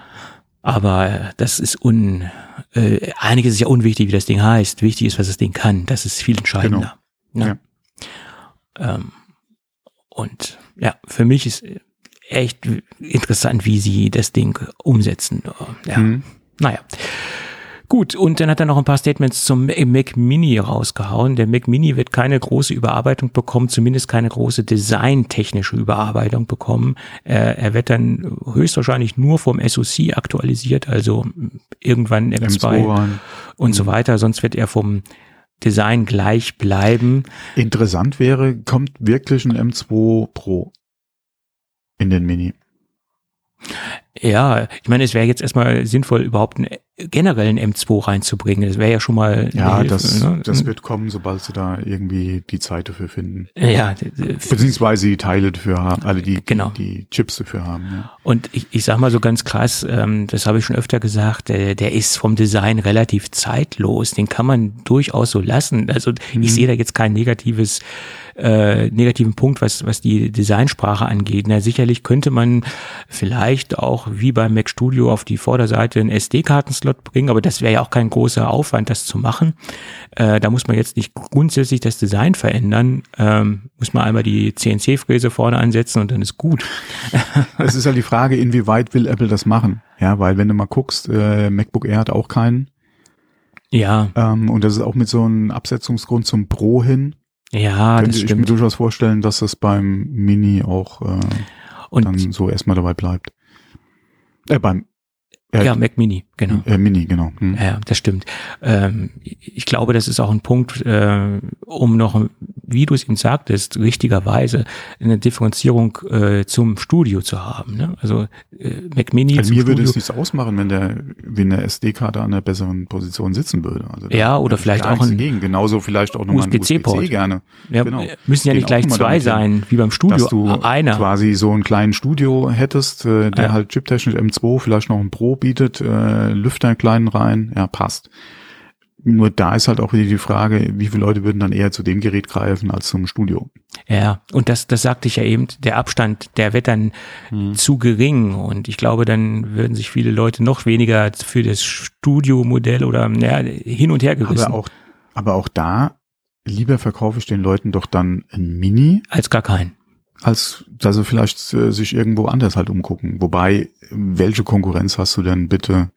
Speaker 3: aber das ist un, äh, einiges ist ja unwichtig, wie das Ding heißt. Wichtig ist, was das Ding kann. Das ist viel entscheidender. Ne? Ähm, und ja, für mich ist echt interessant, wie sie das Ding umsetzen. Ja,
Speaker 2: Mhm.
Speaker 3: naja. Gut, und dann hat er noch ein paar Statements zum Mac Mini rausgehauen. Der Mac Mini wird keine große Überarbeitung bekommen, zumindest keine große designtechnische Überarbeitung bekommen. Äh, er wird dann höchstwahrscheinlich nur vom SoC aktualisiert, also irgendwann M2,
Speaker 2: M2 rein.
Speaker 3: und so weiter. Sonst wird er vom Design gleich bleiben.
Speaker 2: Interessant wäre, kommt wirklich ein M2 Pro in den Mini?
Speaker 3: Ja, ich meine, es wäre jetzt erstmal sinnvoll, überhaupt einen generellen M2 reinzubringen. Das wäre ja schon mal
Speaker 2: Ja,
Speaker 3: Hilfe,
Speaker 2: das,
Speaker 3: ne?
Speaker 2: das wird kommen, sobald sie da irgendwie die Zeit dafür finden.
Speaker 3: ja,
Speaker 2: Beziehungsweise die Teile dafür haben, alle die,
Speaker 3: Genau.
Speaker 2: die, Chips dafür haben. Ja.
Speaker 3: Und ich, ich sag mal so ganz krass, ähm, das habe ich schon öfter gesagt, der, der ist vom Design relativ zeitlos. Den kann man durchaus so lassen. Also ich sehe da jetzt kein negatives, äh, negativen Punkt, was, was die Designsprache angeht. Na, sicherlich könnte man vielleicht auch wie beim Mac Studio auf die Vorderseite einen SD-Kartenslot bringen, aber das wäre ja auch kein großer Aufwand, das zu machen. Äh, da muss man jetzt nicht grundsätzlich das Design verändern. Ähm, muss man einmal die CNC-Fräse vorne ansetzen und dann ist gut. <laughs>
Speaker 2: Es ist halt die Frage, inwieweit will Apple das machen? Ja, weil wenn du mal guckst, äh, MacBook Air hat auch keinen.
Speaker 3: Ja,
Speaker 2: Ähm, und das ist auch mit so einem Absetzungsgrund zum Pro hin.
Speaker 3: ja,
Speaker 2: Könnte
Speaker 3: das
Speaker 2: ich mir
Speaker 3: stimmt.
Speaker 2: durchaus vorstellen, dass das beim Mini auch äh,
Speaker 3: Und
Speaker 2: dann so erstmal dabei bleibt. Äh, beim äh,
Speaker 3: ja, Mac Mini, genau.
Speaker 2: äh, Mini, genau. Hm.
Speaker 3: Ja, das stimmt. Ähm, ich glaube, das ist auch ein Punkt, äh, um noch, wie du es eben sagtest, richtigerweise eine Differenzierung äh, zum Studio zu haben. Ne? Also äh, Mac Mini
Speaker 2: Also mir würde
Speaker 3: Studio.
Speaker 2: es nichts ausmachen, wenn der, wenn der SD-Karte an einer besseren Position sitzen würde. Also
Speaker 3: Ja, oder vielleicht auch ein
Speaker 2: dagegen. Genauso vielleicht auch nochmal ein
Speaker 3: USB-C-Port.
Speaker 2: USB-C gerne.
Speaker 3: ja,
Speaker 2: genau.
Speaker 3: müssen ja nicht gleich zwei
Speaker 2: damit hin.
Speaker 3: sein, wie beim Studio.
Speaker 2: Dass du
Speaker 3: Einer.
Speaker 2: quasi so einen kleinen Studio hättest, äh, der
Speaker 3: Ja.
Speaker 2: halt chiptechnisch M2 vielleicht noch ein Pro bietet, äh, Lüfter einen kleinen rein, ja, passt. Nur da ist halt auch wieder die Frage, wie viele Leute würden dann eher zu dem Gerät greifen als zum Studio.
Speaker 3: Ja, und das, das sagte ich ja eben, der Abstand, der wird dann
Speaker 2: Hm.
Speaker 3: zu gering und ich glaube, dann würden sich viele Leute noch weniger für das Studio-Modell oder ja, hin und her gerissen
Speaker 2: Aber auch, aber auch da, lieber verkaufe ich den Leuten doch dann ein Mini,
Speaker 3: als gar keinen.
Speaker 2: als dass sie vielleicht äh, sich irgendwo anders halt umgucken. Wobei, welche Konkurrenz hast du denn bitte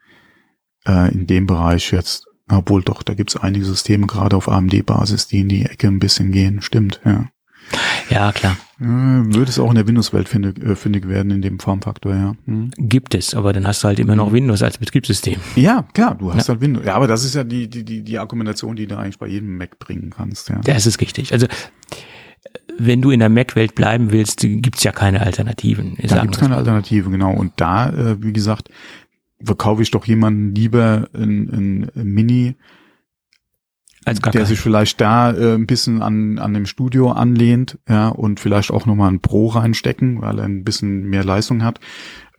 Speaker 2: äh, in dem Bereich jetzt? Obwohl doch, da gibt's einige Systeme, gerade auf AMD-Basis, die in die Ecke ein bisschen gehen. Stimmt, ja.
Speaker 3: Ja, klar.
Speaker 2: Würde es auch in der Windows-Welt findig, äh, findig werden, in dem Formfaktor, ja. Hm.
Speaker 3: Gibt es, aber dann hast du halt immer noch Windows als Betriebssystem.
Speaker 2: Ja, klar, du hast halt Windows. Ja, aber das ist ja die, die, die, die Argumentation, die du eigentlich bei jedem Mac bringen kannst, ja.
Speaker 3: Das ist richtig. Also wenn du in der Mac-Welt bleiben willst, gibt's ja keine Alternativen.
Speaker 2: Da gibt's keine Alternative, genau. Und da, äh, wie gesagt, verkaufe ich doch jemanden lieber ein, ein Mini,
Speaker 3: als gar
Speaker 2: der sich vielleicht da äh, ein bisschen an, an dem Studio anlehnt, ja, und vielleicht auch nochmal ein Pro reinstecken, weil er ein bisschen mehr Leistung hat,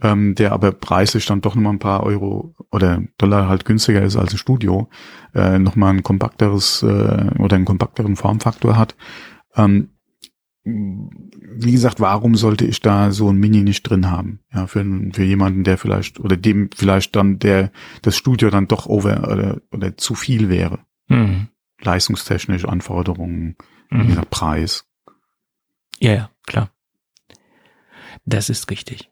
Speaker 2: ähm, der aber preislich dann doch nochmal ein paar Euro oder Dollar halt günstiger ist als ein Studio, äh, nochmal ein kompakteres äh, oder einen kompakteren Formfaktor hat. Ähm, wie gesagt, warum sollte ich da so ein Mini nicht drin haben? Ja, für, für jemanden, der vielleicht, oder dem vielleicht dann der, das Studio dann doch over oder, oder zu viel wäre.
Speaker 3: Mhm.
Speaker 2: Leistungstechnisch Anforderungen, wie
Speaker 3: Mhm.
Speaker 2: gesagt, Preis.
Speaker 3: Ja, ja, klar. Das ist richtig.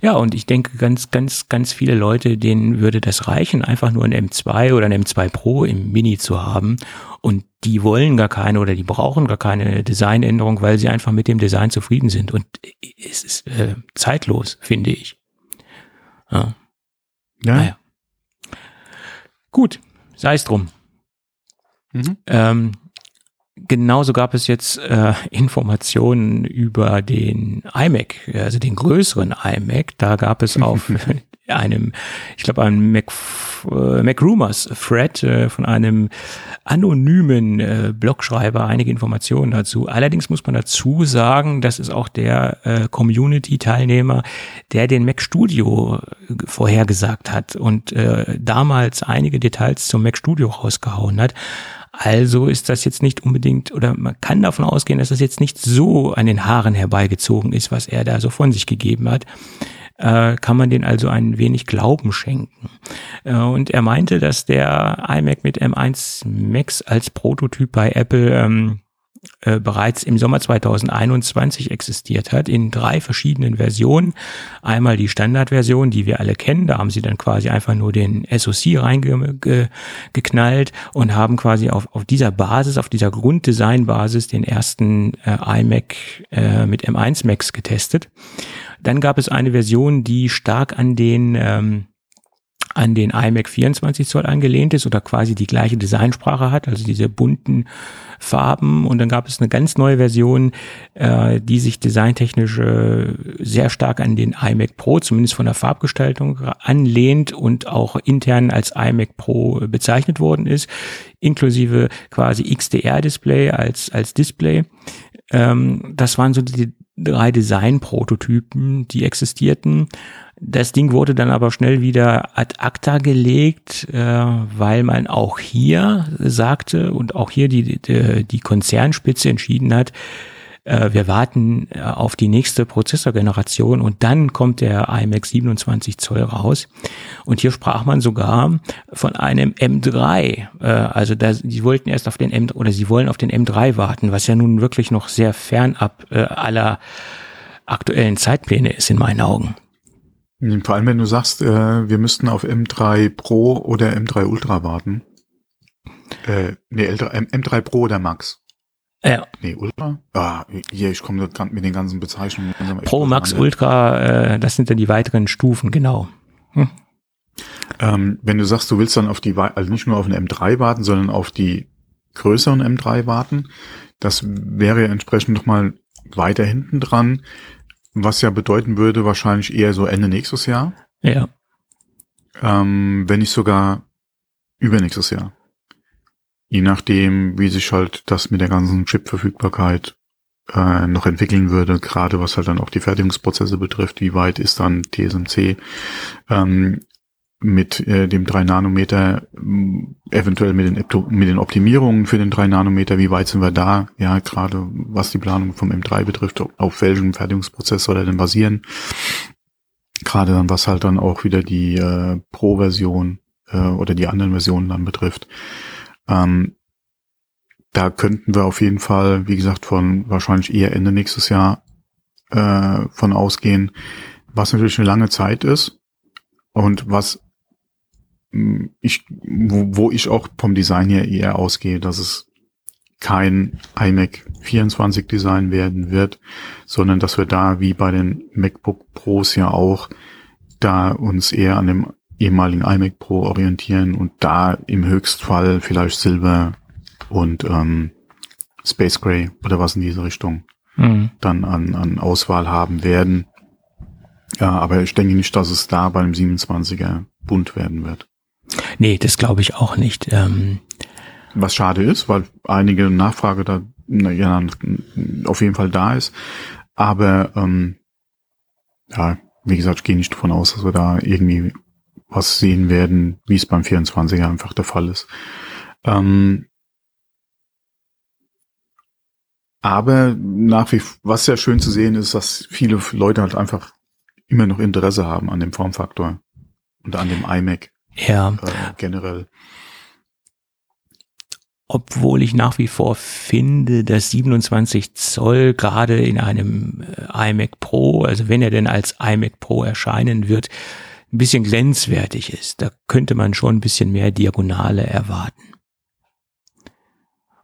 Speaker 3: Ja, und ich denke, ganz, ganz, ganz viele Leute, denen würde das reichen, einfach nur ein M2 oder ein M2 Pro im Mini zu haben. Und die wollen gar keine oder die brauchen gar keine Designänderung, weil sie einfach mit dem Design zufrieden sind. Und es ist äh, zeitlos, finde ich. Ja.
Speaker 2: Ja.
Speaker 3: Naja. Gut, sei es drum.
Speaker 2: Mhm.
Speaker 3: Ähm, genauso gab es jetzt äh, Informationen über den iMac, also den größeren iMac. Da gab es auf <laughs> einem, ich glaube, einem Mac äh, MacRumors Thread äh, von einem anonymen äh, Blogschreiber einige Informationen dazu. Allerdings muss man dazu sagen, das ist auch der äh, Community-Teilnehmer, der den Mac Studio äh, vorhergesagt hat und äh, damals einige Details zum Mac Studio rausgehauen hat. Also ist das jetzt nicht unbedingt, oder man kann davon ausgehen, dass das jetzt nicht so an den Haaren herbeigezogen ist, was er da so von sich gegeben hat. Äh, kann man den also ein wenig Glauben schenken. Äh, und er meinte, dass der iMac mit M1 Max als Prototyp bei Apple ähm, äh, bereits im Sommer 2021 existiert hat, in drei verschiedenen Versionen. Einmal die Standardversion, die wir alle kennen, da haben sie dann quasi einfach nur den SoC reingeknallt und haben quasi auf, auf dieser Basis, auf dieser Grunddesignbasis den ersten äh, iMac äh, mit M1 Max getestet. Dann gab es eine Version, die stark an den ähm, an den iMac 24 Zoll angelehnt ist oder quasi die gleiche Designsprache hat, also diese bunten Farben. Und dann gab es eine ganz neue Version, äh, die sich designtechnisch äh, sehr stark an den iMac Pro, zumindest von der Farbgestaltung, anlehnt und auch intern als iMac Pro bezeichnet worden ist, inklusive quasi XDR-Display als, als Display. Ähm, das waren so die drei Design-Prototypen, die existierten. Das Ding wurde dann aber schnell wieder ad acta gelegt, äh, weil man auch hier sagte und auch hier die, die, die Konzernspitze entschieden hat, äh, wir warten äh, auf die nächste Prozessorgeneration und dann kommt der iMac 27 Zoll raus. Und hier sprach man sogar von einem M3. Äh, also da, die wollten erst auf den M oder sie wollen auf den M3 warten, was ja nun wirklich noch sehr fernab äh, aller aktuellen Zeitpläne ist in meinen Augen.
Speaker 2: Vor allem, wenn du sagst, äh, wir müssten auf M3 Pro oder M3 Ultra warten. Äh, nee, M3 Pro oder Max.
Speaker 3: Ja.
Speaker 2: Nee, Ultra? Ah, hier, ich komme mit den ganzen Bezeichnungen.
Speaker 3: Pro, Max, Ultra, äh, das sind dann die weiteren Stufen, genau. Hm.
Speaker 2: Ähm, wenn du sagst, du willst dann auf die, also nicht nur auf eine M3 warten, sondern auf die größeren M3 warten, das wäre ja entsprechend nochmal weiter hinten dran. Was ja bedeuten würde, wahrscheinlich eher so Ende nächstes Jahr.
Speaker 3: Ja.
Speaker 2: Ähm, wenn nicht sogar übernächstes Jahr. Je nachdem, wie sich halt das mit der ganzen Chip-Verfügbarkeit äh, noch entwickeln würde, gerade was halt dann auch die Fertigungsprozesse betrifft, wie weit ist dann TSMC ähm, mit äh, dem 3 Nanometer, eventuell mit den, mit den Optimierungen für den 3 Nanometer, wie weit sind wir da? Ja, gerade was die Planung vom M3 betrifft, auf welchem Fertigungsprozess soll er denn basieren? Gerade dann, was halt dann auch wieder die äh, Pro-Version äh, oder die anderen Versionen dann betrifft. Ähm, da könnten wir auf jeden Fall, wie gesagt, von wahrscheinlich eher Ende nächstes Jahr äh, von ausgehen, was natürlich eine lange Zeit ist und was ich, wo, wo ich auch vom Design her eher ausgehe, dass es kein iMac 24 Design werden wird, sondern dass wir da wie bei den MacBook Pros ja auch da uns eher an dem ehemaligen iMac Pro orientieren und da im Höchstfall vielleicht Silber und ähm, Space Gray oder was in diese Richtung mhm. dann an, an Auswahl haben werden. Ja, aber ich denke nicht, dass es da beim 27er bunt werden wird.
Speaker 3: Nee, das glaube ich auch nicht. Ähm
Speaker 2: Was schade ist, weil einige Nachfrage da ja, auf jeden Fall da ist. Aber ähm, ja, wie gesagt, ich gehe nicht davon aus, dass wir da irgendwie was sehen werden, wie es beim 24er einfach der Fall ist. Ähm, aber nach wie was sehr schön zu sehen ist, dass viele Leute halt einfach immer noch Interesse haben an dem Formfaktor und an dem iMac.
Speaker 3: Ja.
Speaker 2: Äh, generell.
Speaker 3: Obwohl ich nach wie vor finde, dass 27 Zoll gerade in einem äh, iMac Pro, also wenn er denn als iMac Pro erscheinen wird, ein bisschen glänzwertig ist. Da könnte man schon ein bisschen mehr Diagonale erwarten.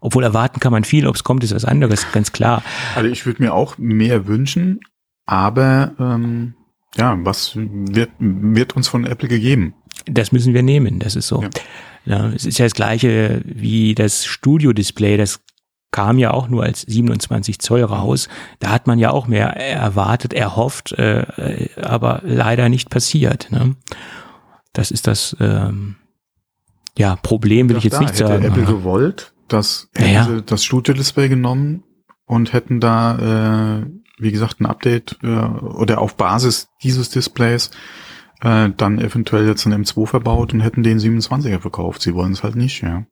Speaker 3: Obwohl erwarten kann man viel, ob es kommt, ist was anderes, ganz klar.
Speaker 2: Also ich würde mir auch mehr wünschen, aber ähm, ja, was wird, wird uns von Apple gegeben?
Speaker 3: Das müssen wir nehmen, das ist so. Ja. Ja, es ist ja das gleiche wie das Studio-Display, das kam ja auch nur als 27 Zoll raus. Da hat man ja auch mehr erwartet, erhofft, äh, aber leider nicht passiert. Ne? Das ist das, ähm, ja, Problem will ich jetzt
Speaker 2: da,
Speaker 3: nicht
Speaker 2: hätte
Speaker 3: sagen.
Speaker 2: Apple
Speaker 3: aber-
Speaker 2: gewollt, das
Speaker 3: Ja, ja.
Speaker 2: das Studio-Display genommen und hätten da, äh, wie gesagt, ein Update äh, oder auf Basis dieses Displays äh, dann eventuell jetzt ein M2 verbaut und hätten den 27er verkauft. Sie wollen es halt nicht, ja.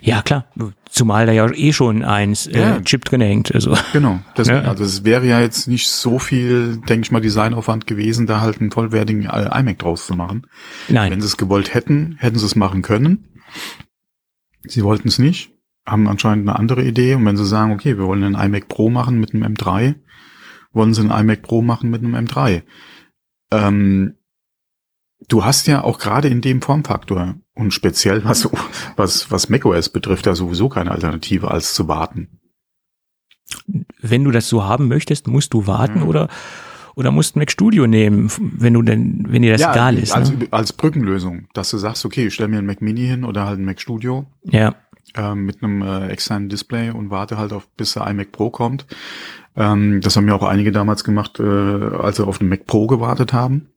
Speaker 3: Ja, klar. Zumal da ja eh schon eins äh,
Speaker 2: Ja.
Speaker 3: Chip drin hängt. Also,
Speaker 2: Genau. Deswegen,
Speaker 3: Ja.
Speaker 2: Also es wäre ja jetzt nicht so viel, denke ich mal, Designaufwand gewesen, da halt einen vollwertigen äh, iMac draus zu machen.
Speaker 3: nein.
Speaker 2: Wenn sie es gewollt hätten, hätten sie es machen können. Sie wollten es nicht, haben anscheinend eine andere Idee. Und wenn sie sagen, okay, wir wollen einen iMac Pro machen mit einem M3, wollen sie einen iMac Pro machen mit einem M3. Ähm, du hast ja auch gerade in dem Formfaktor und speziell was, was, was macOS betrifft, ja sowieso keine Alternative als zu warten.
Speaker 3: Wenn du das so haben möchtest, musst du warten
Speaker 2: Ja.
Speaker 3: oder oder musst Mac Studio nehmen, wenn du denn, wenn dir das egal ist.
Speaker 2: als,
Speaker 3: ne?
Speaker 2: als Brückenlösung, dass du sagst, okay, ich stelle mir einen Mac Mini hin oder halt einen Mac Studio
Speaker 3: Ja,
Speaker 2: ähm, mit einem äh, externen Display und warte halt auf, bis der iMac Pro kommt. Ähm, das haben ja auch einige damals gemacht, äh, als sie auf den Mac Pro gewartet haben.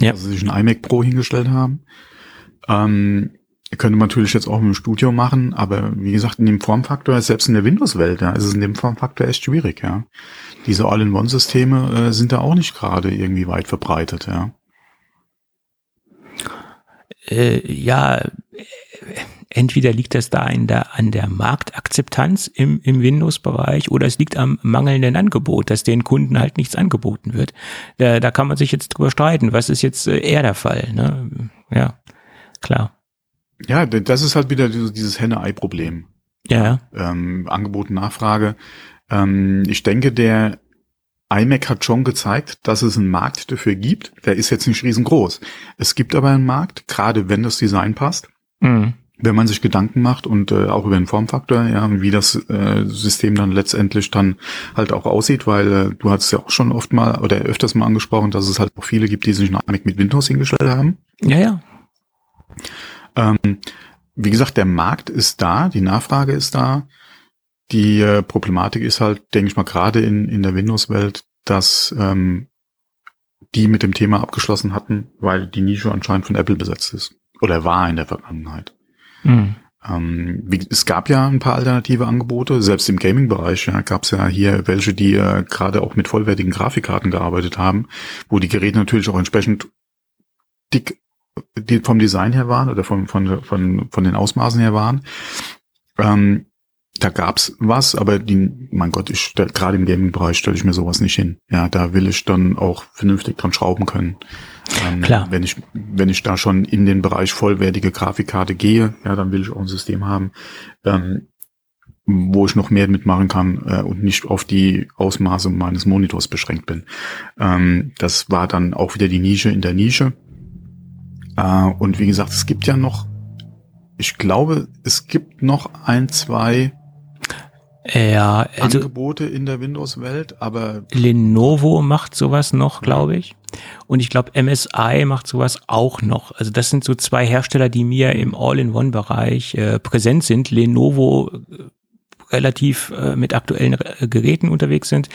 Speaker 3: Ja.
Speaker 2: Also sich einen iMac Pro hingestellt haben. Ähm, könnte man natürlich jetzt auch dem Studio machen, aber wie gesagt, in dem Formfaktor, selbst in der Windows-Welt, ja, ist es in dem Formfaktor echt schwierig, ja. Diese All-in-One-Systeme äh, sind da auch nicht gerade irgendwie weit verbreitet, ja.
Speaker 3: äh, ja, äh, entweder liegt das da in der, an der Marktakzeptanz im, im Windows-Bereich oder es liegt am mangelnden Angebot, dass den Kunden halt nichts angeboten wird. Da, da kann man sich jetzt drüber streiten. Was ist jetzt äh, eher der Fall? Ne? Ja, klar.
Speaker 2: Ja, das ist halt wieder dieses Henne-Ei-Problem.
Speaker 3: Ja,
Speaker 2: ähm, Angebot und Nachfrage. Ähm, ich denke, der iMac hat schon gezeigt, dass es einen Markt dafür gibt. Der ist jetzt nicht riesengroß. Es gibt aber einen Markt, gerade wenn das Design passt,
Speaker 3: mhm.
Speaker 2: wenn man sich Gedanken macht und äh, auch über den Formfaktor, ja, wie das äh, System dann letztendlich dann halt auch aussieht, weil äh, du hast ja auch schon oft mal oder öfters mal angesprochen, dass es halt auch viele gibt, die sich einen iMac mit Windows hingestellt haben.
Speaker 3: ja, ja.
Speaker 2: Ähm, wie gesagt, der Markt ist da, die Nachfrage ist da. Die äh, Problematik ist halt, denke ich mal, gerade in, in der Windows-Welt, dass ähm, die mit dem Thema abgeschlossen hatten, weil die Nische anscheinend von Apple besetzt ist. Oder war in der Vergangenheit.
Speaker 3: Mhm.
Speaker 2: Ähm, wie, es gab ja ein paar alternative Angebote, selbst im Gaming-Bereich ja, gab es ja hier welche, die äh, gerade auch mit vollwertigen Grafikkarten gearbeitet haben, wo die Geräte natürlich auch entsprechend dick die vom Design her waren oder von, von, von, von den Ausmaßen her waren. Ähm, da gab's was, aber die, mein Gott, ich stell- gerade im Gaming-Bereich stelle ich mir sowas nicht hin. Ja, da will ich dann auch vernünftig dran schrauben können. Ähm,
Speaker 3: Klar.
Speaker 2: Wenn ich, wenn ich da schon in den Bereich vollwertige Grafikkarte gehe, ja, dann will ich auch ein System haben, ähm, wo ich noch mehr mitmachen kann äh, und nicht auf die Ausmaße meines Monitors beschränkt bin. Ähm, das war dann auch wieder die Nische in der Nische. Äh, und wie gesagt, es gibt ja noch, ich glaube, es gibt noch ein, zwei
Speaker 3: Ja, also
Speaker 2: Angebote in der Windows-Welt, aber
Speaker 3: Lenovo macht sowas noch, glaube ich. Und ich glaube, MSI macht sowas auch noch. Also das sind so zwei Hersteller, die mir im All-in-One-Bereich äh, präsent sind. Lenovo äh, relativ äh, mit aktuellen äh, Geräten unterwegs sind.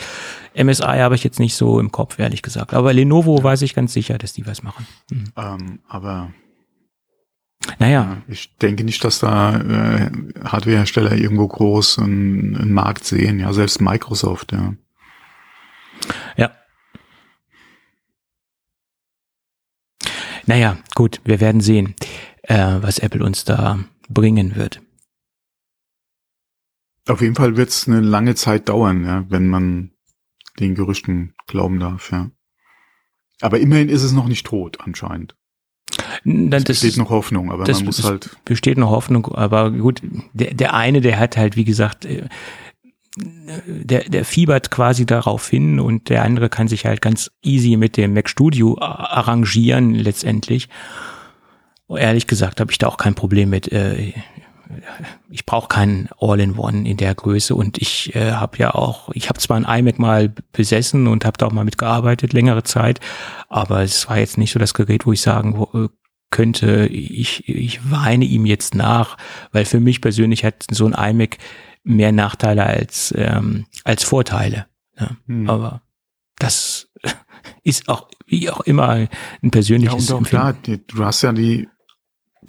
Speaker 3: MSI habe ich jetzt nicht so im Kopf, ehrlich gesagt. Aber Lenovo weiß ich ganz sicher, dass die was machen. Hm.
Speaker 2: ähm, aber
Speaker 3: Naja,
Speaker 2: ja, ich denke nicht, dass da äh, Hardwarehersteller irgendwo groß einen, einen Markt sehen. Ja, selbst Microsoft. Ja.
Speaker 3: ja. Naja, gut, wir werden sehen, äh, was Apple uns da bringen wird.
Speaker 2: Auf jeden Fall wird es eine lange Zeit dauern, ja, wenn man den Gerüchten glauben darf. Ja. Aber immerhin ist es noch nicht tot, anscheinend.
Speaker 3: Dann,
Speaker 2: Es
Speaker 3: das
Speaker 2: besteht noch Hoffnung, aber
Speaker 3: das
Speaker 2: man muss halt
Speaker 3: besteht noch Hoffnung, aber gut, der, der eine, der hat halt, wie gesagt, äh, der, der fiebert quasi darauf hin und der andere kann sich halt ganz easy mit dem Mac Studio arrangieren letztendlich. Ehrlich gesagt habe ich da auch kein Problem mit. Ich brauche keinen All-in-One in der Größe und ich äh, habe ja auch, ich habe zwar ein iMac mal besessen und habe da auch mal mitgearbeitet, längere Zeit, aber es war jetzt nicht so das Gerät, wo ich sagen wo, äh, könnte, ich, ich weine ihm jetzt nach, weil für mich persönlich hat so ein iMac mehr Nachteile als, ähm, als Vorteile. Ja.
Speaker 2: Hm.
Speaker 3: Aber das <laughs> ist auch, wie auch immer, ein
Speaker 2: Ja,
Speaker 3: persönliches
Speaker 2: und auch
Speaker 3: Empfinden.
Speaker 2: die, du hast ja die,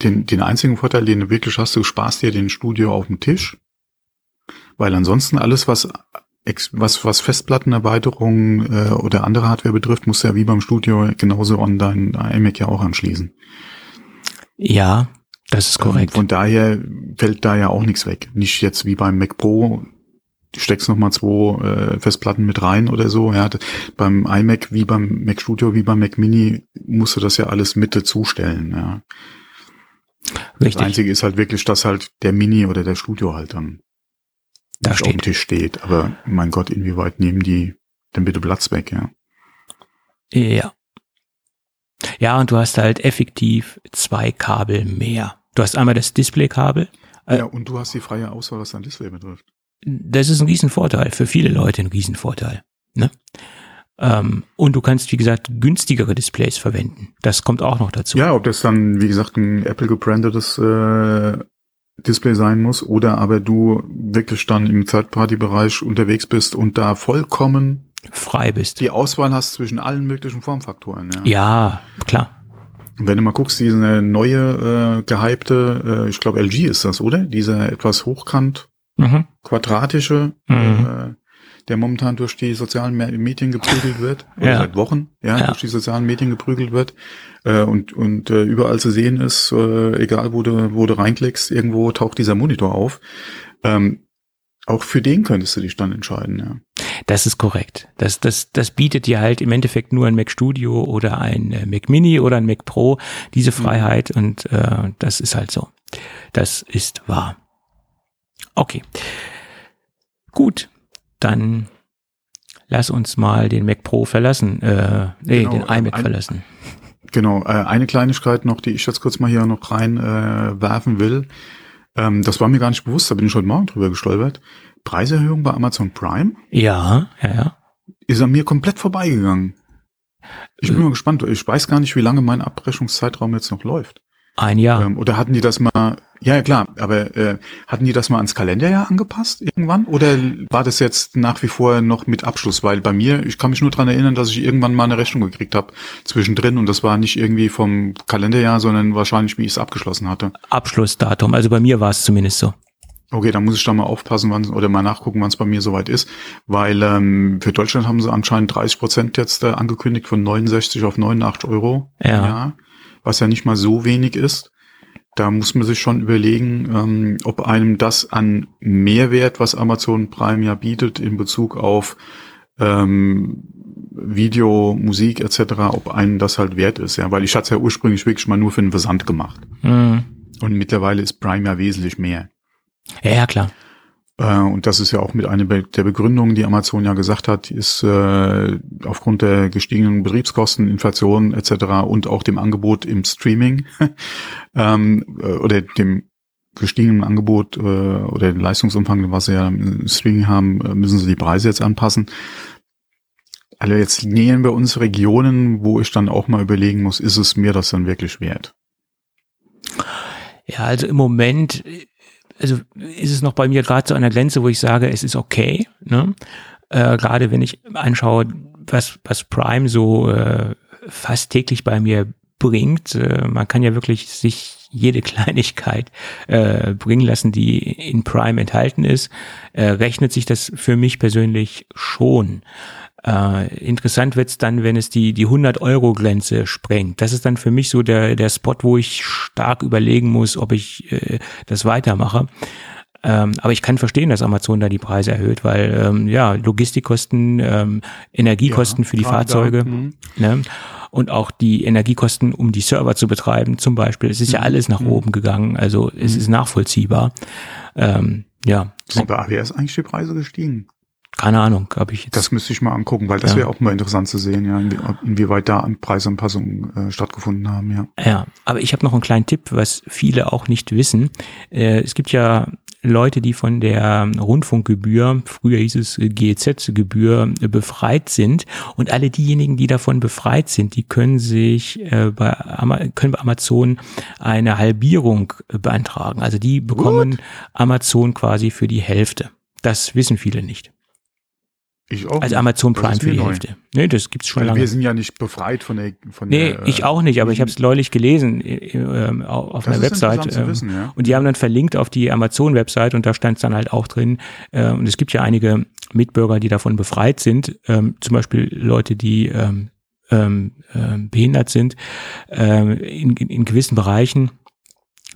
Speaker 2: den, den einzigen Vorteil, den du wirklich hast, du sparst dir den Studio auf dem Tisch. Weil ansonsten alles, was was, was Festplattenerweiterungen äh, oder andere Hardware betrifft, musst du ja wie beim Studio genauso an dein iMac ja auch anschließen.
Speaker 3: Ja, das ist korrekt.
Speaker 2: von daher fällt da ja auch nichts weg. Nicht jetzt wie beim Mac Pro, du steckst nochmal zwei äh, Festplatten mit rein oder so. Ja, beim iMac wie beim Mac Studio, wie beim Mac Mini musst du das ja alles mit dazustellen. Ja. Richtig. Das Einzige ist halt wirklich, dass halt der Mini oder der Studio halt dann da steht. auf dem Tisch steht. Aber mein Gott, inwieweit nehmen die denn bitte Platz weg, ja?
Speaker 3: Ja. Ja, und du hast halt effektiv zwei Kabel mehr. Du hast einmal das Displaykabel.
Speaker 2: Äh, ja, und du hast die freie Auswahl, was dein Display betrifft.
Speaker 3: Das ist ein Riesenvorteil, für viele Leute ein Riesenvorteil. Ne? Ähm, und du kannst, wie gesagt, günstigere Displays verwenden. Das kommt auch noch dazu.
Speaker 2: Ja, ob das dann, wie gesagt, ein Apple gebrandetes äh, Display sein muss oder aber du wirklich dann im Third-Party-Bereich unterwegs bist und da vollkommen
Speaker 3: frei bist.
Speaker 2: Die Auswahl hast zwischen allen möglichen Formfaktoren.
Speaker 3: Ja, ja klar.
Speaker 2: Und wenn du mal guckst, diese neue äh, gehypte, äh, ich glaube LG ist das, oder? Dieser etwas hochkant mhm. quadratische, mhm. Der momentan durch die sozialen Medien geprügelt <laughs> wird, ja. seit Wochen, ja, ja, durch die sozialen Medien geprügelt wird äh, und und äh, überall zu sehen ist, äh, egal wo du wo du reinklickst, irgendwo taucht dieser Monitor auf. Ähm, auch für den könntest du dich dann entscheiden, ja.
Speaker 3: Das ist korrekt. Das, das, das bietet dir halt im Endeffekt nur ein Mac Studio oder ein äh, Mac Mini oder ein Mac Pro diese mhm. Freiheit und äh, das ist halt so. Das ist wahr. Okay. Gut, dann lass uns mal den Mac Pro verlassen, äh, nee, genau, den iMac ein, verlassen.
Speaker 2: Genau, äh, eine Kleinigkeit noch, die ich jetzt kurz mal hier noch rein äh, werfen will. Ähm, das war mir gar nicht bewusst, da bin ich heute Morgen drüber gestolpert. Preiserhöhung bei Amazon Prime?
Speaker 3: Ja, ja, ja.
Speaker 2: Ist an mir komplett vorbeigegangen. Ich bin äh. mal gespannt. Ich weiß gar nicht, wie lange mein Abrechnungszeitraum jetzt noch läuft.
Speaker 3: Ein Jahr.
Speaker 2: Ähm, oder hatten die das mal, ja, ja klar, aber äh, hatten die das mal ans Kalenderjahr angepasst irgendwann? Oder war das jetzt nach wie vor noch mit Abschluss? Weil bei mir, ich kann mich nur dran erinnern, dass ich irgendwann mal eine Rechnung gekriegt habe zwischendrin und das war nicht irgendwie vom Kalenderjahr, sondern wahrscheinlich, wie ich es abgeschlossen hatte.
Speaker 3: Abschlussdatum, also bei mir war es zumindest so.
Speaker 2: Okay, dann muss ich da mal aufpassen wann, oder mal nachgucken, wann es bei mir soweit ist, weil ähm, für Deutschland haben sie anscheinend 30 Prozent jetzt äh, angekündigt von 69 auf 89 Euro.
Speaker 3: Ja. ja
Speaker 2: was ja nicht mal so wenig ist. Da muss man sich schon überlegen, ähm, ob einem das an Mehrwert, was Amazon Prime ja bietet in Bezug auf ähm, Video, Musik etc., ob einem das halt wert ist. Ja, weil ich hatte es ja ursprünglich wirklich mal nur für den Versand gemacht. Mhm. Und mittlerweile ist Prime ja wesentlich mehr.
Speaker 3: Ja, ja, klar.
Speaker 2: Äh, und das ist ja auch mit einer der Begründungen, die Amazon ja gesagt hat, ist äh, aufgrund der gestiegenen Betriebskosten, Inflation etc. und auch dem Angebot im Streaming <laughs> ähm, äh, oder dem gestiegenen Angebot äh, oder den Leistungsumfang, was sie ja im Streaming haben, äh, müssen sie die Preise jetzt anpassen. Also jetzt nähern wir uns Regionen, wo ich dann auch mal überlegen muss, ist es mir das dann wirklich wert?
Speaker 3: Ja, also im Moment also ist es noch bei mir gerade so an der Grenze, wo ich sage, es ist okay. Ne? Äh, gerade wenn ich anschaue, was, was Prime so äh, fast täglich bei mir bringt. Äh, man kann ja wirklich sich jede <laughs> Kleinigkeit äh, bringen lassen, die in Prime enthalten ist. Äh, rechnet sich das für mich persönlich schon. Äh, interessant wird's dann, wenn es die, die 100-Euro-Grenze sprengt. Das ist dann für mich so der, der Spot, wo ich stark überlegen muss, ob ich äh, das weitermache. Ähm, aber ich kann verstehen, dass Amazon da die Preise erhöht, weil ähm, ja, Logistikkosten, ähm, Energiekosten ja, für die Fahrzeuge mhm. ne? und auch die Energiekosten, um die Server zu betreiben, zum Beispiel. Es ist ja mhm. alles nach mhm. oben gegangen, also es ist nachvollziehbar. Ähm, ja.
Speaker 2: Sind bei AWS eigentlich die Preise gestiegen?
Speaker 3: Keine Ahnung, habe ich jetzt.
Speaker 2: Das müsste ich mal angucken, weil das ja. wäre auch mal interessant zu sehen, ja, inwieweit da Preisanpassungen äh, stattgefunden haben, ja.
Speaker 3: Ja, aber ich habe noch einen kleinen Tipp, was viele auch nicht wissen. Äh, es gibt ja Leute, die von der Rundfunkgebühr, früher hieß es GEZ-Gebühr, befreit sind. Und alle diejenigen, die davon befreit sind, die können sich äh, bei, können bei Amazon eine Halbierung beantragen. Also die bekommen What? Amazon quasi für die Hälfte. Das wissen viele nicht.
Speaker 2: Ich auch.
Speaker 3: Also. Amazon Prime für die
Speaker 2: neu.
Speaker 3: Hälfte. Nee, das gibt's schon
Speaker 2: Weil
Speaker 3: lange.
Speaker 2: wir sind ja nicht befreit von der von
Speaker 3: Nee,
Speaker 2: der,
Speaker 3: ich
Speaker 2: äh,
Speaker 3: auch nicht, aber ich habe es neulich gelesen äh, äh, auf
Speaker 2: Das
Speaker 3: einer Website. ähm,
Speaker 2: wissen, ja.
Speaker 3: Und die haben dann verlinkt auf die Amazon-Website und da stand es dann halt auch drin. Äh, und es gibt ja einige Mitbürger, die davon befreit sind, ähm, zum Beispiel Leute, die ähm, ähm, ähm, behindert sind ähm, in, in gewissen Bereichen.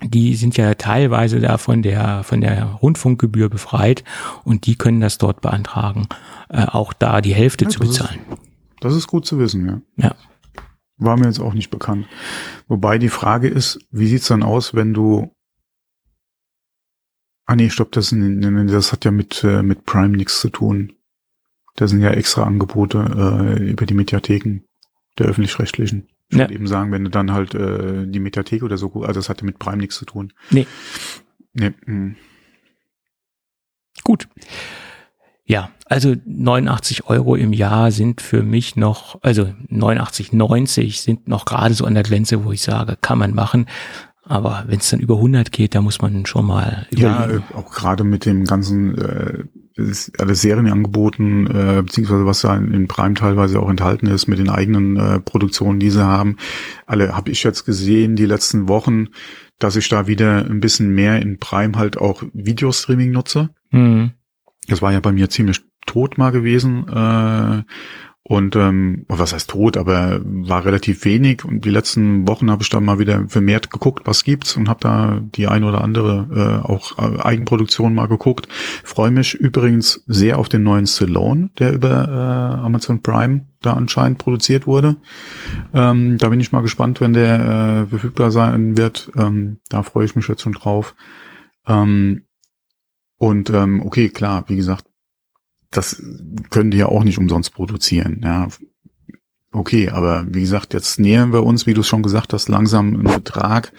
Speaker 3: Die sind ja teilweise da von der von der Rundfunkgebühr befreit und die können das dort beantragen, äh, auch da die Hälfte
Speaker 2: Ja,
Speaker 3: zu
Speaker 2: das ist-
Speaker 3: bezahlen.
Speaker 2: Das ist gut zu wissen, ja.
Speaker 3: Ja.
Speaker 2: War mir jetzt auch nicht bekannt. Wobei die Frage ist, wie sieht's dann aus, wenn du Ah nee, stopp, das, das hat ja mit, äh, mit Prime nichts zu tun. Da sind ja extra Angebote äh, über die Mediatheken der öffentlich-rechtlichen. Ich
Speaker 3: Ja.
Speaker 2: würde eben sagen, wenn du dann halt äh, die Mediathek oder so, also das hat ja mit Prime nichts zu tun.
Speaker 3: Nee.
Speaker 2: Nee, hm.
Speaker 3: Gut. Ja, also 89 Euro im Jahr sind für mich noch, also 89, 90 sind noch gerade so an der Grenze, wo ich sage, kann man machen. Aber wenn es dann über 100 geht, da muss man schon mal
Speaker 2: Ja,
Speaker 3: überlegen.
Speaker 2: äh, auch gerade mit dem ganzen äh, alles Serienangeboten, äh, beziehungsweise was da in Prime teilweise auch enthalten ist, mit den eigenen äh, Produktionen, die sie haben. Alle habe ich jetzt gesehen, die letzten Wochen, dass ich da wieder ein bisschen mehr in Prime halt auch Videostreaming nutze.
Speaker 3: Hm.
Speaker 2: Das war ja bei mir ziemlich tot mal gewesen. Äh, und ähm, was heißt tot, aber war relativ wenig. Und die letzten Wochen habe ich dann mal wieder vermehrt geguckt, was gibt's und habe da die ein oder andere äh, auch äh, Eigenproduktion mal geguckt. Freue mich übrigens sehr auf den neuen Stallone, der über äh, Amazon Prime da anscheinend produziert wurde. Ähm, da bin ich mal gespannt, wenn der äh, verfügbar sein wird. Ähm, da freue ich mich jetzt schon drauf. Ähm, und ähm, okay, klar, wie gesagt, das können die ja auch nicht umsonst produzieren. Ja, okay, aber wie gesagt, jetzt nähern wir uns, wie du es schon gesagt hast, langsam einen Betrag,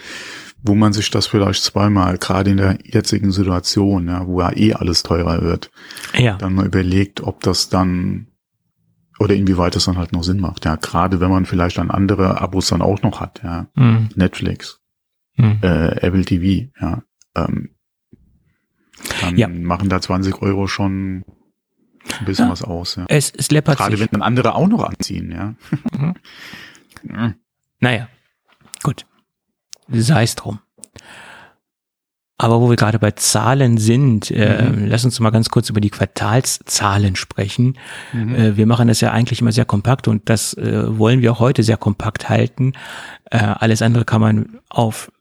Speaker 2: wo man sich das vielleicht zweimal, gerade in der jetzigen Situation, ja, wo ja eh alles teurer wird,
Speaker 3: Ja,
Speaker 2: dann mal überlegt, ob das dann oder inwieweit das dann halt noch Sinn macht. Ja, gerade wenn man vielleicht dann andere Abos dann auch noch hat, ja,
Speaker 3: hm.
Speaker 2: Netflix,
Speaker 3: Hm.
Speaker 2: äh, Apple TV, ja, ähm, dann
Speaker 3: Ja.
Speaker 2: machen da 20 Euro schon ein bisschen
Speaker 3: Ja.
Speaker 2: was aus. Ja.
Speaker 3: es, es läppert
Speaker 2: Gerade
Speaker 3: sich.
Speaker 2: wenn dann andere auch noch anziehen, ja.
Speaker 3: Mhm. <laughs>
Speaker 2: Mhm.
Speaker 3: Naja, gut. Sei es drum. Aber wo wir gerade bei Zahlen sind, äh,
Speaker 2: Mhm.
Speaker 3: lass uns mal ganz kurz über die Quartalszahlen sprechen.
Speaker 2: Mhm.
Speaker 3: Äh, wir machen das ja eigentlich immer sehr kompakt und das äh, wollen wir auch heute sehr kompakt halten. Äh, alles andere kann man auf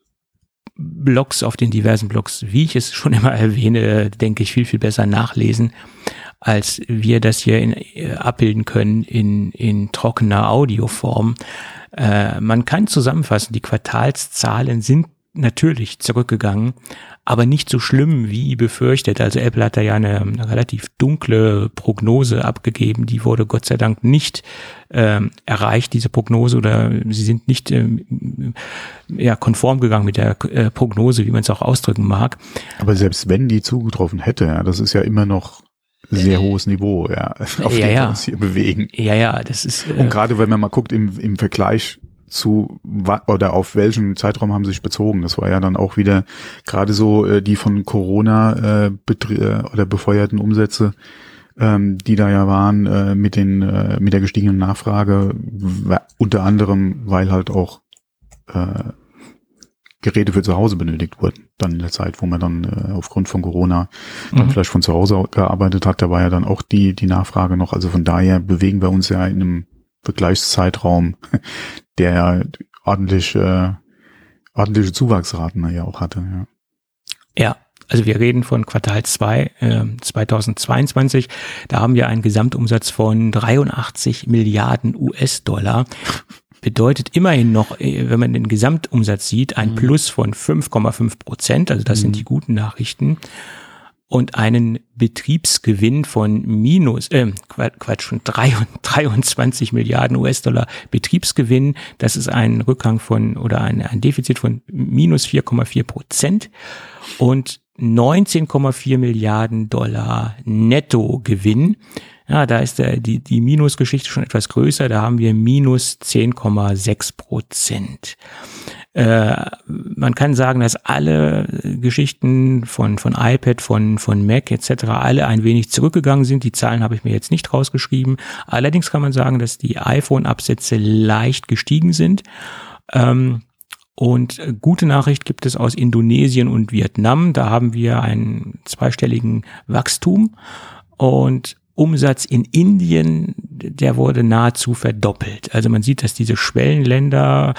Speaker 3: Blogs, auf den diversen Blogs, wie ich es schon immer erwähne, denke ich, viel, viel besser nachlesen, als wir das hier in, äh, abbilden können in, in trockener Audioform. Äh, man kann zusammenfassen, die Quartalszahlen sind natürlich zurückgegangen, aber nicht so schlimm wie befürchtet. Also Apple hat da ja eine, eine relativ dunkle Prognose abgegeben. Die wurde Gott sei Dank nicht ähm, erreicht, diese Prognose, oder sie sind nicht ähm, ja, konform gegangen mit der äh, Prognose, wie man es auch ausdrücken mag.
Speaker 2: Aber selbst wenn die zugetroffen hätte, ja, das ist ja immer noch sehr hohes Niveau, ja, <laughs> auf
Speaker 3: Ja,
Speaker 2: dem wir uns hier bewegen.
Speaker 3: Ja, ja, das ist äh,
Speaker 2: Und gerade wenn man mal guckt im, im Vergleich zu oder auf welchen Zeitraum haben sie sich bezogen. Das war ja dann auch wieder gerade so äh, die von Corona äh, äh, oder befeuerten Umsätze, ähm, die da ja waren äh, mit den äh, mit der gestiegenen Nachfrage, unter anderem, weil halt auch äh, Geräte für zu Hause benötigt wurden. Dann in der Zeit, wo man dann äh, aufgrund von Corona dann
Speaker 3: Mhm.
Speaker 2: vielleicht von zu Hause gearbeitet hat, da war ja dann auch die, die Nachfrage noch. Also von daher bewegen wir uns ja in einem Vergleichszeitraum, <laughs> der ja ordentlich, äh, ordentliche Zuwachsraten ja auch hatte. Ja.
Speaker 3: Ja, also wir reden von Quartal 2 äh, 2022. Da haben wir einen Gesamtumsatz von 83 Milliarden US-Dollar. Bedeutet immerhin noch, äh, wenn man den Gesamtumsatz sieht, ein
Speaker 2: Mhm.
Speaker 3: Plus von 5,5 Prozent. Also das sind
Speaker 2: Mhm.
Speaker 3: die guten Nachrichten. Und einen Betriebsgewinn von minus, äh, Qua- Quatsch, von 23 <laughs> Milliarden US-Dollar Betriebsgewinn. Das ist ein Rückgang von oder ein, ein Defizit von minus 4,4 Prozent und 19,4 Milliarden Dollar Nettogewinn. Ja, da ist der, die, die Minusgeschichte schon etwas größer. Da haben wir minus 10,6 Prozent. Äh, man kann sagen, dass alle Geschichten von, von iPad, von, von Mac etc. alle ein wenig zurückgegangen sind. Die Zahlen habe ich mir jetzt nicht rausgeschrieben. Allerdings kann man sagen, dass die iPhone-Absätze leicht gestiegen sind. Ähm, und gute Nachricht gibt es aus Indonesien und Vietnam. Da haben wir einen zweistelligen Wachstum. Und Umsatz in Indien, der wurde nahezu verdoppelt. Also man sieht, dass diese Schwellenländer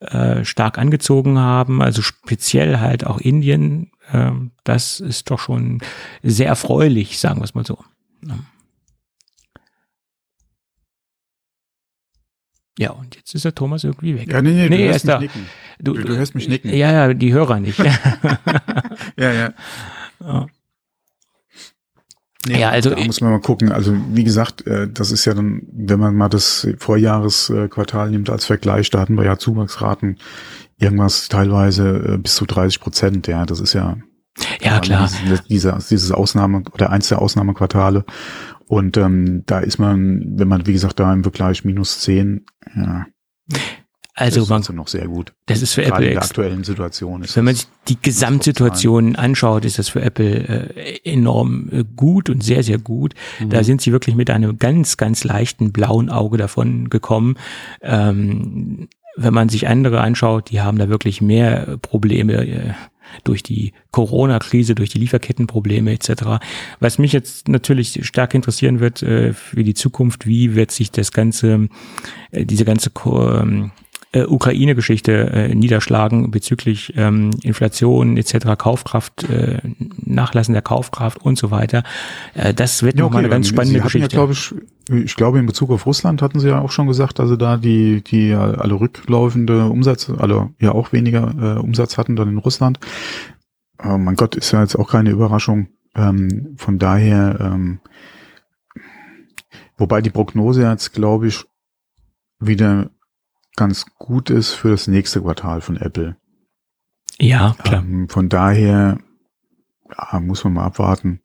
Speaker 3: äh, stark angezogen haben, also speziell halt auch Indien. Äh, das ist doch schon sehr erfreulich, sagen wir es mal so. Ja, und jetzt ist der Thomas irgendwie weg.
Speaker 2: Ja, nee, nee,
Speaker 3: nee
Speaker 2: du hörst mich
Speaker 3: da.
Speaker 2: nicken.
Speaker 3: Du,
Speaker 2: Du, du hörst mich nicken.
Speaker 3: Ja, ja, die Hörer nicht. <laughs> <laughs>
Speaker 2: ja. ja.
Speaker 3: Ja.
Speaker 2: Nee,
Speaker 3: Ja, also-
Speaker 2: da muss man mal gucken. Also wie gesagt, äh, das ist ja dann, wenn man mal das Vorjahresquartal nimmt als Vergleich, da hatten wir ja Zuwachsraten irgendwas teilweise äh, bis zu 30 Prozent. Ja, das ist ja
Speaker 3: ja, klar.
Speaker 2: Dieses, dieses, dieses Ausnahme oder eins der Ausnahmequartale. Und ähm, da ist man, wenn man, wie gesagt, da im Vergleich minus 10, ja,
Speaker 3: Also
Speaker 2: das
Speaker 3: man,
Speaker 2: ist also noch sehr gut.
Speaker 3: das ist für
Speaker 2: Gerade
Speaker 3: Apple
Speaker 2: in der aktuellen Situation. Ist
Speaker 3: Wenn man sich die Gesamtsituation anschaut, ist das für Apple äh, enorm äh, gut und sehr, sehr gut.
Speaker 2: Mhm.
Speaker 3: Da sind sie wirklich mit einem ganz, ganz leichten blauen Auge davon gekommen. Ähm, wenn man sich andere anschaut, die haben da wirklich mehr Probleme äh, durch die Corona-Krise, durch die Lieferkettenprobleme etc. Was mich jetzt natürlich stark interessieren wird äh, für die Zukunft, wie wird sich das ganze, äh, diese ganze Ko ähm, äh, Ukraine-Geschichte äh, niederschlagen bezüglich ähm, Inflation etc., Kaufkraft, äh, Nachlassen der Kaufkraft und so weiter. Äh, das wird
Speaker 2: Ja,
Speaker 3: nochmal eine
Speaker 2: okay,
Speaker 3: ganz
Speaker 2: Sie
Speaker 3: spannende
Speaker 2: hatten
Speaker 3: Geschichte.
Speaker 2: Ja, glaube ich, ich glaube, in Bezug auf Russland hatten Sie ja auch schon gesagt, dass Sie da die, die alle rücklaufende Umsatz, alle ja auch weniger äh, Umsatz hatten dann in Russland. Oh mein Gott, ist ja jetzt auch keine Überraschung. Ähm, von daher, ähm, wobei die Prognose jetzt, glaube ich, wieder ganz gut ist für das nächste Quartal von Apple.
Speaker 3: ja, klar.
Speaker 2: Ähm, von daher ja, muss man mal abwarten.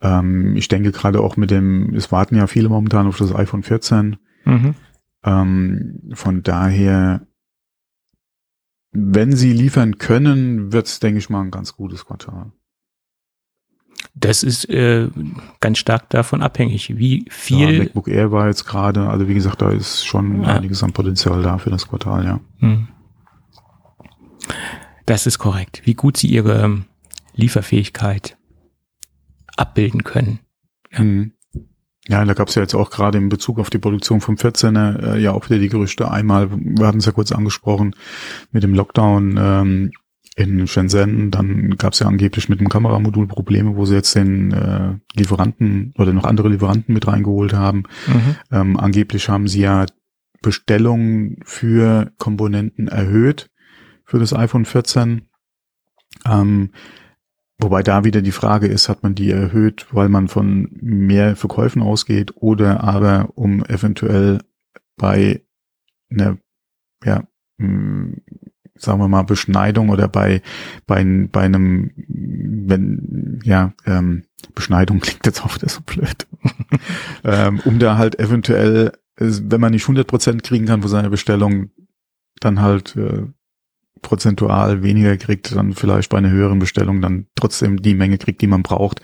Speaker 2: Ähm, ich denke gerade auch mit dem, es warten ja viele momentan auf das iPhone 14.
Speaker 3: Mhm.
Speaker 2: Ähm, von daher, wenn sie liefern können, wird es, denke ich mal, ein ganz gutes Quartal.
Speaker 3: Das ist äh, ganz stark davon abhängig, wie
Speaker 2: Ja,
Speaker 3: viel.
Speaker 2: MacBook Air war jetzt gerade, also wie gesagt, da ist schon
Speaker 3: Ja.
Speaker 2: einiges an Potenzial da für das Quartal, ja.
Speaker 3: Hm. Das ist korrekt. Wie gut sie ihre ähm, Lieferfähigkeit abbilden können. Ja.
Speaker 2: Mhm. Ja, da gab es ja jetzt auch gerade in Bezug auf die Produktion vom 14er äh, ja auch wieder die Gerüchte. Einmal, wir hatten es ja kurz angesprochen, mit dem Lockdown ähm, in Shenzhen, dann gab es ja angeblich mit dem Kameramodul Probleme, wo sie jetzt den äh, Lieferanten oder noch andere Lieferanten mit reingeholt haben.
Speaker 3: Mhm.
Speaker 2: Ähm, angeblich haben sie ja Bestellungen für Komponenten erhöht für das iPhone 14. Ähm, wobei da wieder die Frage ist, hat man die erhöht, weil man von mehr Verkäufen ausgeht oder aber um eventuell bei einer, ja, sagen wir mal, Beschneidung oder bei, bei, bei einem, wenn, ja, ähm, Beschneidung <laughs> klingt jetzt auch wieder so blöd, <laughs> ähm, um da halt eventuell, wenn man nicht 100% kriegen kann für seine Bestellung, dann halt äh, prozentual weniger kriegt, dann vielleicht bei einer höheren Bestellung dann trotzdem die Menge kriegt, die man braucht.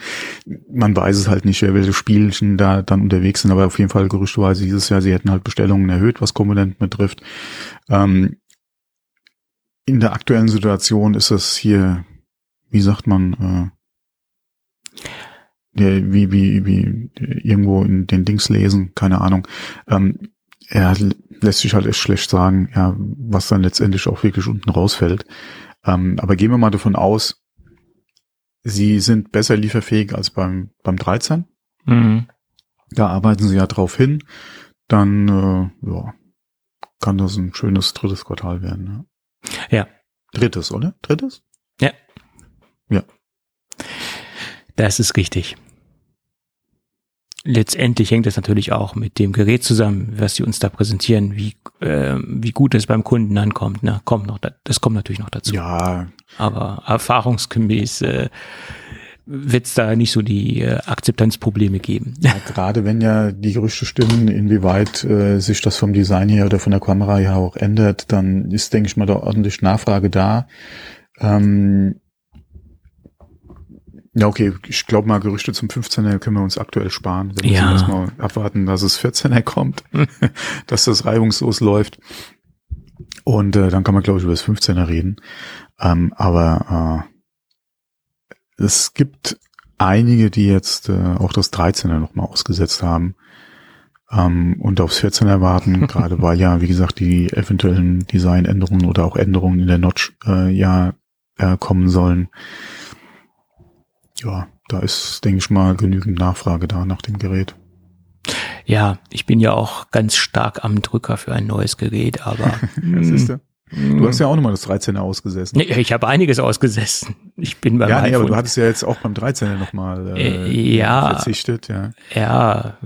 Speaker 2: Man weiß es halt nicht, welche Spielchen da dann unterwegs sind, aber auf jeden Fall gerüchteweise dieses Jahr, sie hätten halt Bestellungen erhöht, was Komponenten betrifft. Ähm, in der aktuellen Situation ist es hier, wie sagt man, äh, ja, wie, wie, wie irgendwo in den Dings lesen, keine Ahnung. Ähm, er lässt sich halt echt schlecht sagen, ja, was dann letztendlich auch wirklich unten rausfällt. Ähm, aber gehen wir mal davon aus, sie sind besser lieferfähig als beim, beim 13.
Speaker 3: Mhm.
Speaker 2: Da arbeiten sie ja drauf hin. Dann, äh, ja, kann das ein schönes drittes Quartal werden. Ne?
Speaker 3: Ja.
Speaker 2: Drittes, oder? Drittes?
Speaker 3: Das ist richtig. Letztendlich hängt es natürlich auch mit dem Gerät zusammen, was sie uns da präsentieren, wie, äh, wie gut es beim Kunden ankommt. Ne? Kommt noch, da- das kommt natürlich noch dazu.
Speaker 2: Ja,
Speaker 3: Aber erfahrungsgemäß äh, wird es da nicht so die äh, Akzeptanzprobleme geben.
Speaker 2: Ja, gerade wenn ja die Gerüchte stimmen, inwieweit äh, sich das vom Design her oder von der Kamera her auch ändert, dann ist, denke ich mal, da ordentlich Nachfrage da. Ähm, ja, okay, ich glaube mal, Gerüchte zum 15er können wir uns aktuell sparen. Wir müssen
Speaker 3: Ja.
Speaker 2: erstmal abwarten, dass es 14er kommt, <laughs> dass das reibungslos läuft. Und äh, dann kann man, glaube ich, über das 15er reden. Ähm, aber äh, es gibt einige, die jetzt äh, auch das 13er nochmal ausgesetzt haben ähm, und aufs 14er warten, <laughs> gerade weil ja, wie gesagt, die eventuellen Designänderungen oder auch Änderungen in der Notch äh, ja äh, kommen sollen. Ja, da ist, denke ich mal, genügend Nachfrage da nach dem Gerät.
Speaker 3: Ja, ich bin ja auch ganz stark am Drücker für ein neues Gerät, aber
Speaker 2: Das ist der. Du hast ja auch nochmal das 13er ausgesessen.
Speaker 3: Nee, ich habe einiges ausgesessen. Ich bin beim
Speaker 2: ja, nee, aber du hattest ja jetzt auch beim 13er nochmal äh,
Speaker 3: Äh, ja.
Speaker 2: verzichtet, ja.
Speaker 3: Ja,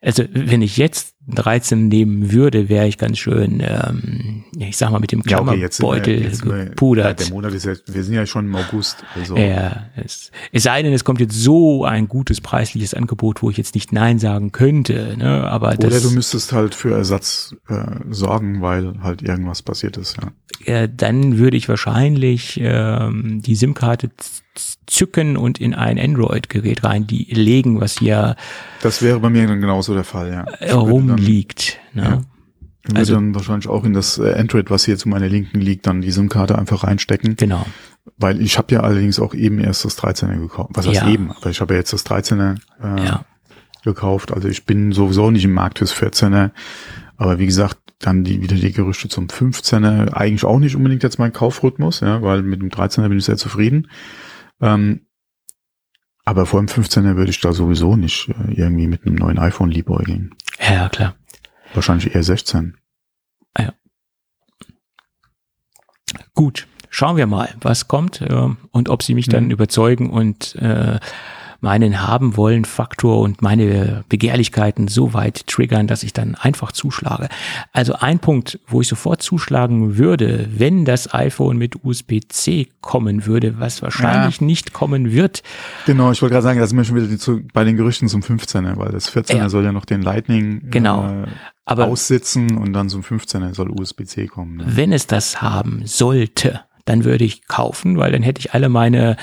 Speaker 3: also wenn ich jetzt 13 nehmen würde, wäre ich ganz schön, ähm, ich sag mal, mit dem
Speaker 2: Ja, okay,
Speaker 3: Klammerbeutel
Speaker 2: sind wir-
Speaker 3: gepudert.
Speaker 2: Ja, der Monat ist ja, wir sind ja schon im August. Also.
Speaker 3: Ja, es, es sei denn, es kommt jetzt so ein gutes preisliches Angebot, wo ich jetzt nicht Nein sagen könnte. Ne? Aber
Speaker 2: Oder
Speaker 3: das,
Speaker 2: du müsstest halt für Ersatz äh, sorgen, weil halt irgendwas passiert ist, ja.
Speaker 3: äh, dann würde ich wahrscheinlich ähm, die SIM-Karte zücken und in ein Android-Gerät rein, die legen, was hier
Speaker 2: Das wäre bei mir dann genauso der Fall, ja. Ich dann,
Speaker 3: rumliegt. Ne?
Speaker 2: ja. ich würde
Speaker 3: Also-
Speaker 2: dann wahrscheinlich auch in das äh, Android, was hier zu meiner Linken liegt, dann die SIM-Karte einfach reinstecken.
Speaker 3: Genau.
Speaker 2: Weil ich habe ja allerdings auch eben erst das 13er gekauft. Was heißt
Speaker 3: Ja.
Speaker 2: eben? Aber ich habe ja jetzt das 13er äh,
Speaker 3: Ja.
Speaker 2: gekauft. Also ich bin sowieso nicht im Markt fürs 14er. Aber wie gesagt, dann die, wieder die Gerüchte zum 15er. Eigentlich auch nicht unbedingt jetzt mein Kaufrhythmus, ja, weil mit dem 13er bin ich sehr zufrieden. Ähm, aber vor dem 15er würde ich da sowieso nicht äh, irgendwie mit einem neuen iPhone liebäugeln.
Speaker 3: Ja, ja, klar.
Speaker 2: Wahrscheinlich eher 16.
Speaker 3: Gut, schauen wir mal, was kommt äh, und ob sie mich dann
Speaker 2: Mhm.
Speaker 3: überzeugen und äh, meinen haben wollen Faktor und meine Begehrlichkeiten so weit triggern, dass ich dann einfach zuschlage. Also ein Punkt, wo ich sofort zuschlagen würde, wenn das iPhone mit USB-C kommen würde, was wahrscheinlich nicht kommen wird.
Speaker 2: Genau, ich wollte gerade sagen, da sind wir schon wieder zu, bei den Gerüchten zum 15er, weil das 14er
Speaker 3: Ja.
Speaker 2: soll ja noch den Lightning
Speaker 3: Genau.
Speaker 2: äh,
Speaker 3: Aber
Speaker 2: aussitzen und dann zum 15er soll USB-C kommen. Ne?
Speaker 3: wenn es das haben sollte, dann würde ich kaufen, weil dann hätte ich alle meine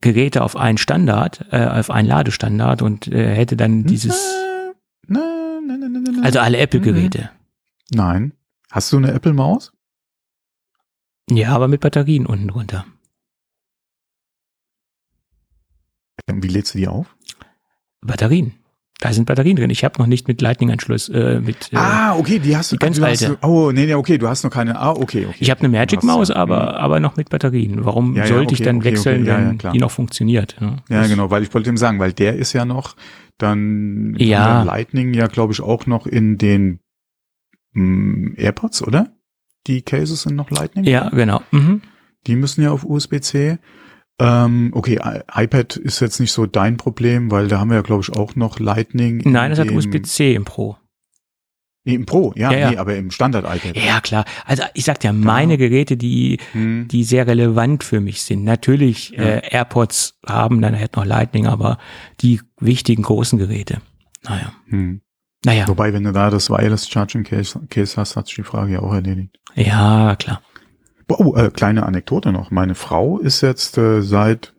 Speaker 3: Geräte auf einen Standard, äh, auf einen Ladestandard und äh, hätte dann dieses,
Speaker 2: Na, na, na,
Speaker 3: also alle Apple-Geräte.
Speaker 2: Nein. Hast du eine Apple-Maus?
Speaker 3: Ja, aber mit Batterien unten drunter.
Speaker 2: Wie lädst du die auf?
Speaker 3: Batterien. Da sind Batterien drin. Ich habe noch nicht mit Lightning-Anschluss, äh, mit. Äh,
Speaker 2: ah, okay, die hast du
Speaker 3: die ganz
Speaker 2: du hast,
Speaker 3: alte.
Speaker 2: Oh, nee, nee, okay, du hast noch keine. Ah, okay, okay.
Speaker 3: ich habe eine
Speaker 2: hast, ja,
Speaker 3: aber,
Speaker 2: mhm.
Speaker 3: aber noch mit Batterien. Warum
Speaker 2: Ja, ja,
Speaker 3: sollte ich
Speaker 2: okay,
Speaker 3: dann
Speaker 2: okay,
Speaker 3: wechseln,
Speaker 2: okay, ja,
Speaker 3: wenn die noch funktioniert? Ja,
Speaker 2: Ja,
Speaker 3: Das-
Speaker 2: genau, weil ich wollte ihm sagen, weil der ist ja noch dann
Speaker 3: Ja.
Speaker 2: Lightning ja, glaube ich, auch noch in den mh, AirPods, oder? Die Cases sind noch Lightning?
Speaker 3: Ja, genau. Mhm.
Speaker 2: Die müssen ja auf USB-C. Ähm, okay, iPad ist jetzt nicht so dein Problem, weil da haben wir ja, glaube ich, auch noch Lightning. in
Speaker 3: Nein, das hat USB-C im Pro.
Speaker 2: Nee, im Pro, ja,
Speaker 3: Ja, ja.
Speaker 2: nee, aber im Standard-iPad.
Speaker 3: Ja, klar. Also ich sag ja, meine Geräte, die,
Speaker 2: Hm.
Speaker 3: die sehr relevant für mich sind. Natürlich
Speaker 2: Ja.
Speaker 3: äh, AirPods haben dann halt noch Lightning, aber die wichtigen großen Geräte. Naja.
Speaker 2: Hm.
Speaker 3: Naja.
Speaker 2: Wobei, wenn du da das Wireless Charging Case, Case hast, hat sich die Frage ja auch erledigt.
Speaker 3: Ja, klar.
Speaker 2: Oh, äh, kleine Anekdote noch. Meine Frau ist jetzt äh, seit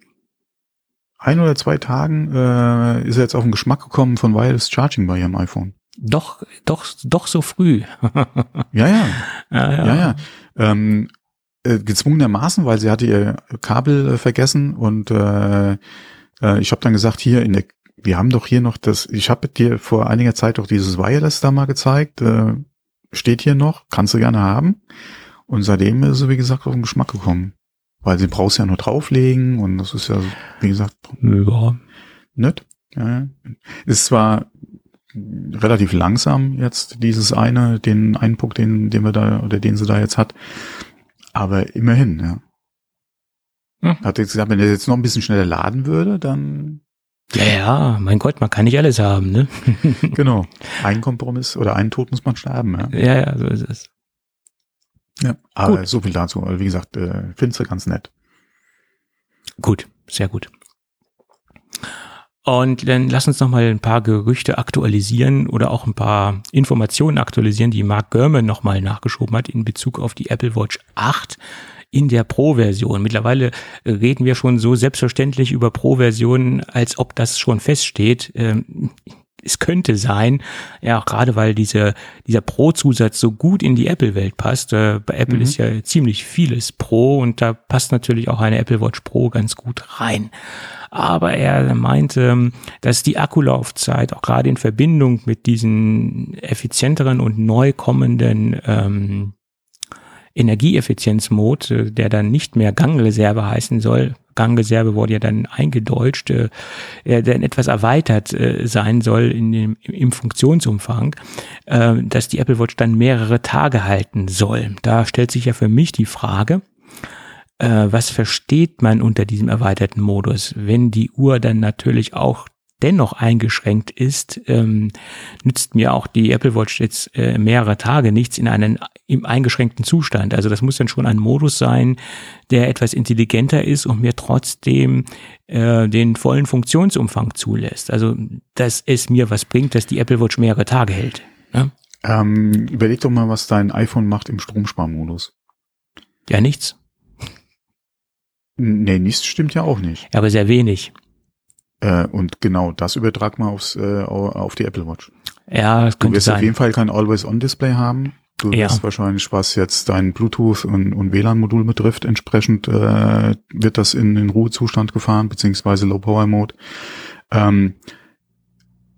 Speaker 2: ein oder zwei Tagen äh, ist jetzt auf den Geschmack gekommen von Wireless Charging bei ihrem iPhone.
Speaker 3: Doch, doch, doch so früh. <laughs>
Speaker 2: Ja, ja,
Speaker 3: ja,
Speaker 2: ja, ja. Ähm, äh, gezwungenermaßen, weil sie hatte ihr Kabel äh, vergessen und äh, äh, ich habe dann gesagt, hier in der, wir haben doch hier noch das, ich habe dir vor einiger Zeit doch dieses Wireless da mal gezeigt, äh, steht hier noch, kannst du gerne haben. Und seitdem ist sie, wie gesagt, auf den Geschmack gekommen. Weil sie brauchst ja nur drauflegen und das ist ja, wie gesagt,
Speaker 3: Ja.
Speaker 2: nett. Ja. Ist zwar relativ langsam jetzt dieses eine, den einen Punkt, den, den wir da, oder den sie da jetzt hat. Aber immerhin, ja.
Speaker 3: Hm.
Speaker 2: Hat jetzt gesagt, wenn er jetzt noch ein bisschen schneller laden würde, dann
Speaker 3: ja, ja, mein Gott, man kann nicht alles haben, ne?
Speaker 2: genau. <laughs> Ein Kompromiss oder einen Tod muss man sterben, ja.
Speaker 3: Ja, ja, so ist es.
Speaker 2: Ja. Aber
Speaker 3: Gut.
Speaker 2: so viel dazu. Also wie gesagt, äh, findest du ganz nett.
Speaker 3: Gut. sehr gut. Und dann lass uns noch mal ein paar Gerüchte aktualisieren oder auch ein paar Informationen aktualisieren, die Mark Gurman noch mal nachgeschoben hat in Bezug auf die Apple Watch 8 in der Pro-Version. Mittlerweile reden wir schon so selbstverständlich über Pro-Versionen, als ob das schon feststeht. Ähm, es könnte sein, ja, auch gerade weil diese, dieser Pro-Zusatz so gut in die Apple-Welt passt. Äh, bei Apple mhm. ist ja ziemlich vieles Pro und da passt natürlich auch eine Apple Watch Pro ganz gut rein. Aber er meinte, dass die Akkulaufzeit auch gerade in Verbindung mit diesen effizienteren und neu kommenden ähm, Energieeffizienzmod, äh, der dann nicht mehr Gangreserve heißen soll. Gangreserve wurde ja dann eingedeutscht, äh, der dann etwas erweitert äh, sein soll in dem, im Funktionsumfang, äh, dass die Apple Watch dann mehrere Tage halten soll. Da stellt sich ja für mich die Frage, äh, was versteht man unter diesem erweiterten Modus, wenn die Uhr dann natürlich auch dennoch eingeschränkt ist, ähm, nützt mir auch die Apple Watch jetzt äh, mehrere Tage nichts in einem im eingeschränkten Zustand. Also das muss dann schon ein Modus sein, der etwas intelligenter ist und mir trotzdem äh, den vollen Funktionsumfang zulässt. Also dass es mir was bringt, dass die Apple Watch mehrere Tage hält.
Speaker 2: Ne? Ähm, überleg doch mal, was dein iPhone macht im Stromsparmodus.
Speaker 3: Ja, nichts.
Speaker 2: Nee, nichts stimmt ja auch nicht.
Speaker 3: Aber sehr wenig.
Speaker 2: Äh, und genau das übertrag mal aufs, äh, auf die Apple Watch.
Speaker 3: Ja, das könnte
Speaker 2: Du wirst
Speaker 3: sein.
Speaker 2: auf jeden Fall kein Always-On-Display haben. Du
Speaker 3: Ja.
Speaker 2: wirst wahrscheinlich, was jetzt dein Bluetooth und, und WLAN-Modul betrifft, entsprechend äh, wird das in den Ruhezustand gefahren, beziehungsweise Low-Power-Mode. Ähm,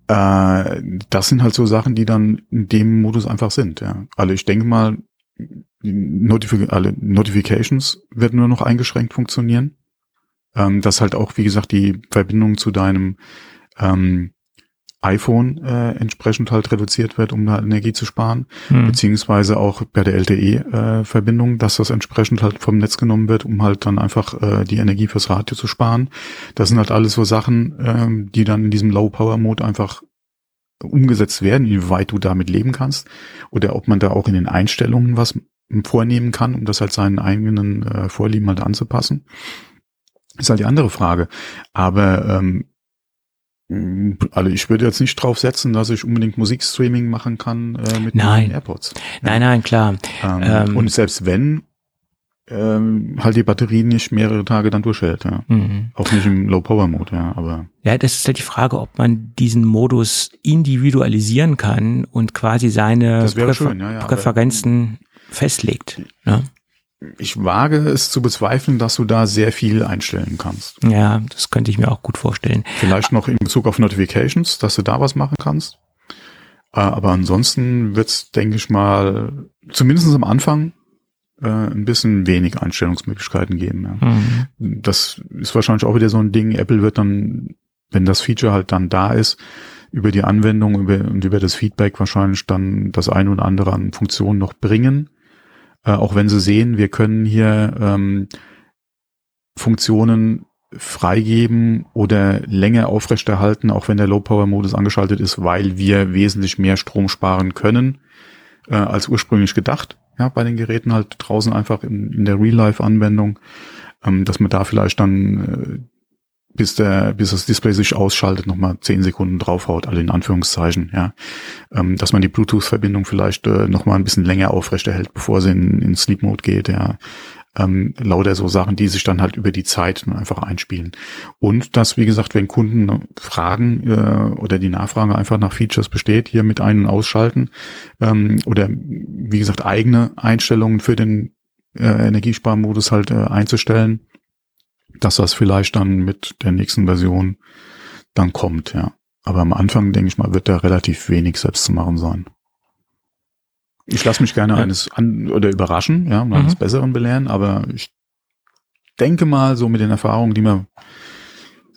Speaker 2: äh, das sind halt so Sachen, die dann in dem Modus einfach sind. Ja. Also ich denke mal, Notific alle Notifications werden nur noch eingeschränkt funktionieren. Ähm, dass halt auch, wie gesagt, die Verbindung zu deinem ähm, iPhone äh, entsprechend halt reduziert wird, um da Energie zu sparen,
Speaker 3: Hm.
Speaker 2: beziehungsweise auch bei der LTE-Verbindung, dass das entsprechend halt vom Netz genommen wird, um halt dann einfach äh, die Energie fürs Radio zu sparen. Das sind halt alles so Sachen, ähm, die dann in diesem Low-Power-Mode einfach umgesetzt werden, inwieweit du damit leben kannst oder ob man da auch in den Einstellungen was vornehmen kann, um das halt seinen eigenen äh, Vorlieben halt anzupassen. Ist halt die andere Frage. Aber ähm, also ich würde jetzt nicht drauf setzen, dass ich unbedingt Musikstreaming machen kann äh, mit
Speaker 3: Nein.
Speaker 2: den AirPods.
Speaker 3: Nein, nein, klar.
Speaker 2: Ähm,
Speaker 3: Ähm.
Speaker 2: und selbst wenn, ähm, halt die Batterie nicht mehrere Tage dann durchhält, ja.
Speaker 3: Mhm.
Speaker 2: Auch nicht im Low-Power-Mode, ja, aber
Speaker 3: Ja, das ist halt die Frage, ob man diesen Modus individualisieren kann und quasi seine Präfer
Speaker 2: schön, ja, ja,
Speaker 3: Präferenzen festlegt. Ne?
Speaker 2: Ich wage es zu bezweifeln, dass du da sehr viel einstellen kannst.
Speaker 3: Ja, das könnte ich mir auch gut vorstellen.
Speaker 2: Vielleicht noch in Bezug auf Notifications, dass du da was machen kannst. Äh, Aber ansonsten wird's, denke ich mal, zumindest am Anfang äh, ein bisschen wenig Einstellungsmöglichkeiten geben. Ja.
Speaker 3: Mhm.
Speaker 2: Das ist wahrscheinlich auch wieder so ein Ding. Apple wird dann, wenn das Feature halt dann da ist, über die Anwendung über, und über das Feedback wahrscheinlich dann das eine oder andere an Funktionen noch bringen. Äh, auch wenn sie sehen, wir können hier ähm, Funktionen freigeben oder länger aufrechterhalten, auch wenn der Low-Power-Modus angeschaltet ist, weil wir wesentlich mehr Strom sparen können äh, als ursprünglich gedacht. Ja, bei den Geräten halt draußen einfach in, in der Real-Life-Anwendung, ähm, dass man da vielleicht dann, äh, bis der, bis das Display sich ausschaltet, nochmal zehn Sekunden draufhaut, alle in Anführungszeichen, ja. Ähm, dass man die Bluetooth-Verbindung vielleicht äh, nochmal ein bisschen länger aufrechterhält, bevor sie in, in Sleep-Mode geht, ja ähm, lauter so Sachen, die sich dann halt über die Zeit einfach einspielen. Und dass, wie gesagt, wenn Kunden fragen äh, oder die Nachfrage einfach nach Features besteht, hier mit ein- und ausschalten ähm, oder wie gesagt eigene Einstellungen für den äh, Energiesparmodus halt äh, einzustellen, dass das vielleicht dann mit der nächsten Version dann kommt, ja. Aber am Anfang, denke ich mal, wird da relativ wenig selbst zu machen sein. Ich lasse mich gerne
Speaker 3: Ja.
Speaker 2: eines an oder überraschen, ja, und
Speaker 3: Mhm.
Speaker 2: eines Besseren belehren, aber ich denke mal, so mit den Erfahrungen, die man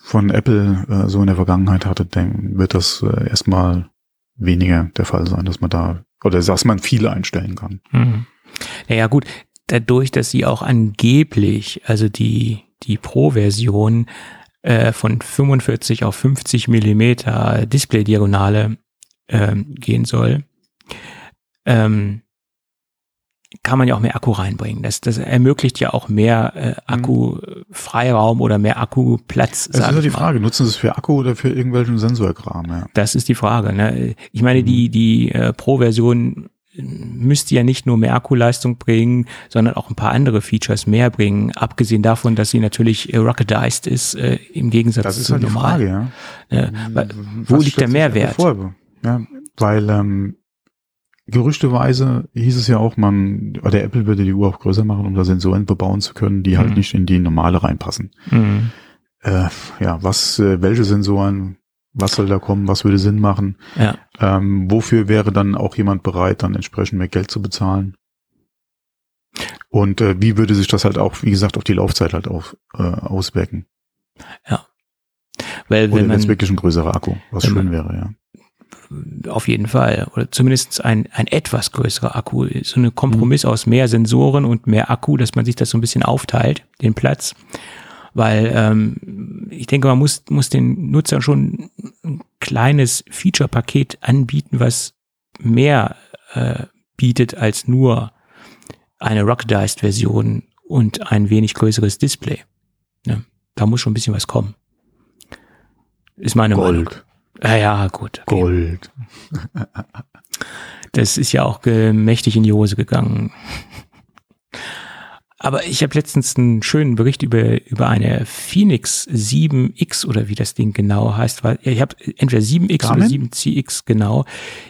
Speaker 2: von Apple äh, so in der Vergangenheit hatte, denk, wird das äh, erstmal weniger der Fall sein, dass man da oder dass man viele einstellen kann.
Speaker 3: Mhm. Naja gut, dadurch, dass sie auch angeblich, also die, die Pro-Version äh, von 45 auf 50 Millimeter Display-Diagonale ähm, gehen soll, ähm, kann man ja auch mehr Akku reinbringen. Das, das ermöglicht ja auch mehr äh, Akkufreiraum oder mehr Akkuplatz.
Speaker 2: Das ist ja die Frage, nutzen Sie es für Akku oder für irgendwelchen Sensorkram? Ja.
Speaker 3: Das ist die Frage. Ne? Ich meine, die, die äh, Pro-Version müsste ja nicht nur mehr Akkuleistung bringen, sondern auch ein paar andere Features mehr bringen. Abgesehen davon, dass sie natürlich äh, rocketized ist, äh, im Gegensatz
Speaker 2: das ist
Speaker 3: zu
Speaker 2: halt
Speaker 3: normal.
Speaker 2: Die Frage, ja.
Speaker 3: Weil, wo
Speaker 2: Was
Speaker 3: liegt der Mehrwert?
Speaker 2: Ja, weil ähm, gerüchteweise hieß es ja auch, man oder Apple würde die Uhr auch größer machen, um da Sensoren bebauen zu können, die halt
Speaker 3: Mhm.
Speaker 2: nicht in die normale reinpassen.
Speaker 3: Mhm.
Speaker 2: Äh, ja, was, äh, welche Sensoren, was soll da kommen, was würde Sinn machen?
Speaker 3: Ja.
Speaker 2: Ähm, wofür wäre dann auch jemand bereit, dann entsprechend mehr Geld zu bezahlen? Und äh, wie würde sich das halt auch, wie gesagt, auf die Laufzeit halt auch äh, auswirken?
Speaker 3: Weil
Speaker 2: Oder
Speaker 3: wenn
Speaker 2: jetzt
Speaker 3: man
Speaker 2: wirklich ein größerer Akku, was schön
Speaker 3: man-
Speaker 2: wäre, ja.
Speaker 3: auf jeden Fall oder zumindest ein, ein etwas größerer Akku, so eine Kompromiss aus mehr Sensoren und mehr Akku, dass man sich das so ein bisschen aufteilt, den Platz. Weil ähm, ich denke, man muss, muss den Nutzern schon ein kleines Feature-Paket anbieten, was mehr äh, bietet als nur eine Rockdized-Version und ein wenig größeres Display. Ja, da muss schon ein bisschen was kommen. Ist meine Meinung.
Speaker 2: Gold,
Speaker 3: Ja, ja, gut. okay.
Speaker 2: Gold.
Speaker 3: Das ist ja auch mächtig in die Hose gegangen. Aber ich habe letztens einen schönen Bericht über, über eine Phoenix 7X oder wie das Ding genau heißt. Weil ich habe entweder 7X oder
Speaker 2: Garmin?
Speaker 3: 7CX genau.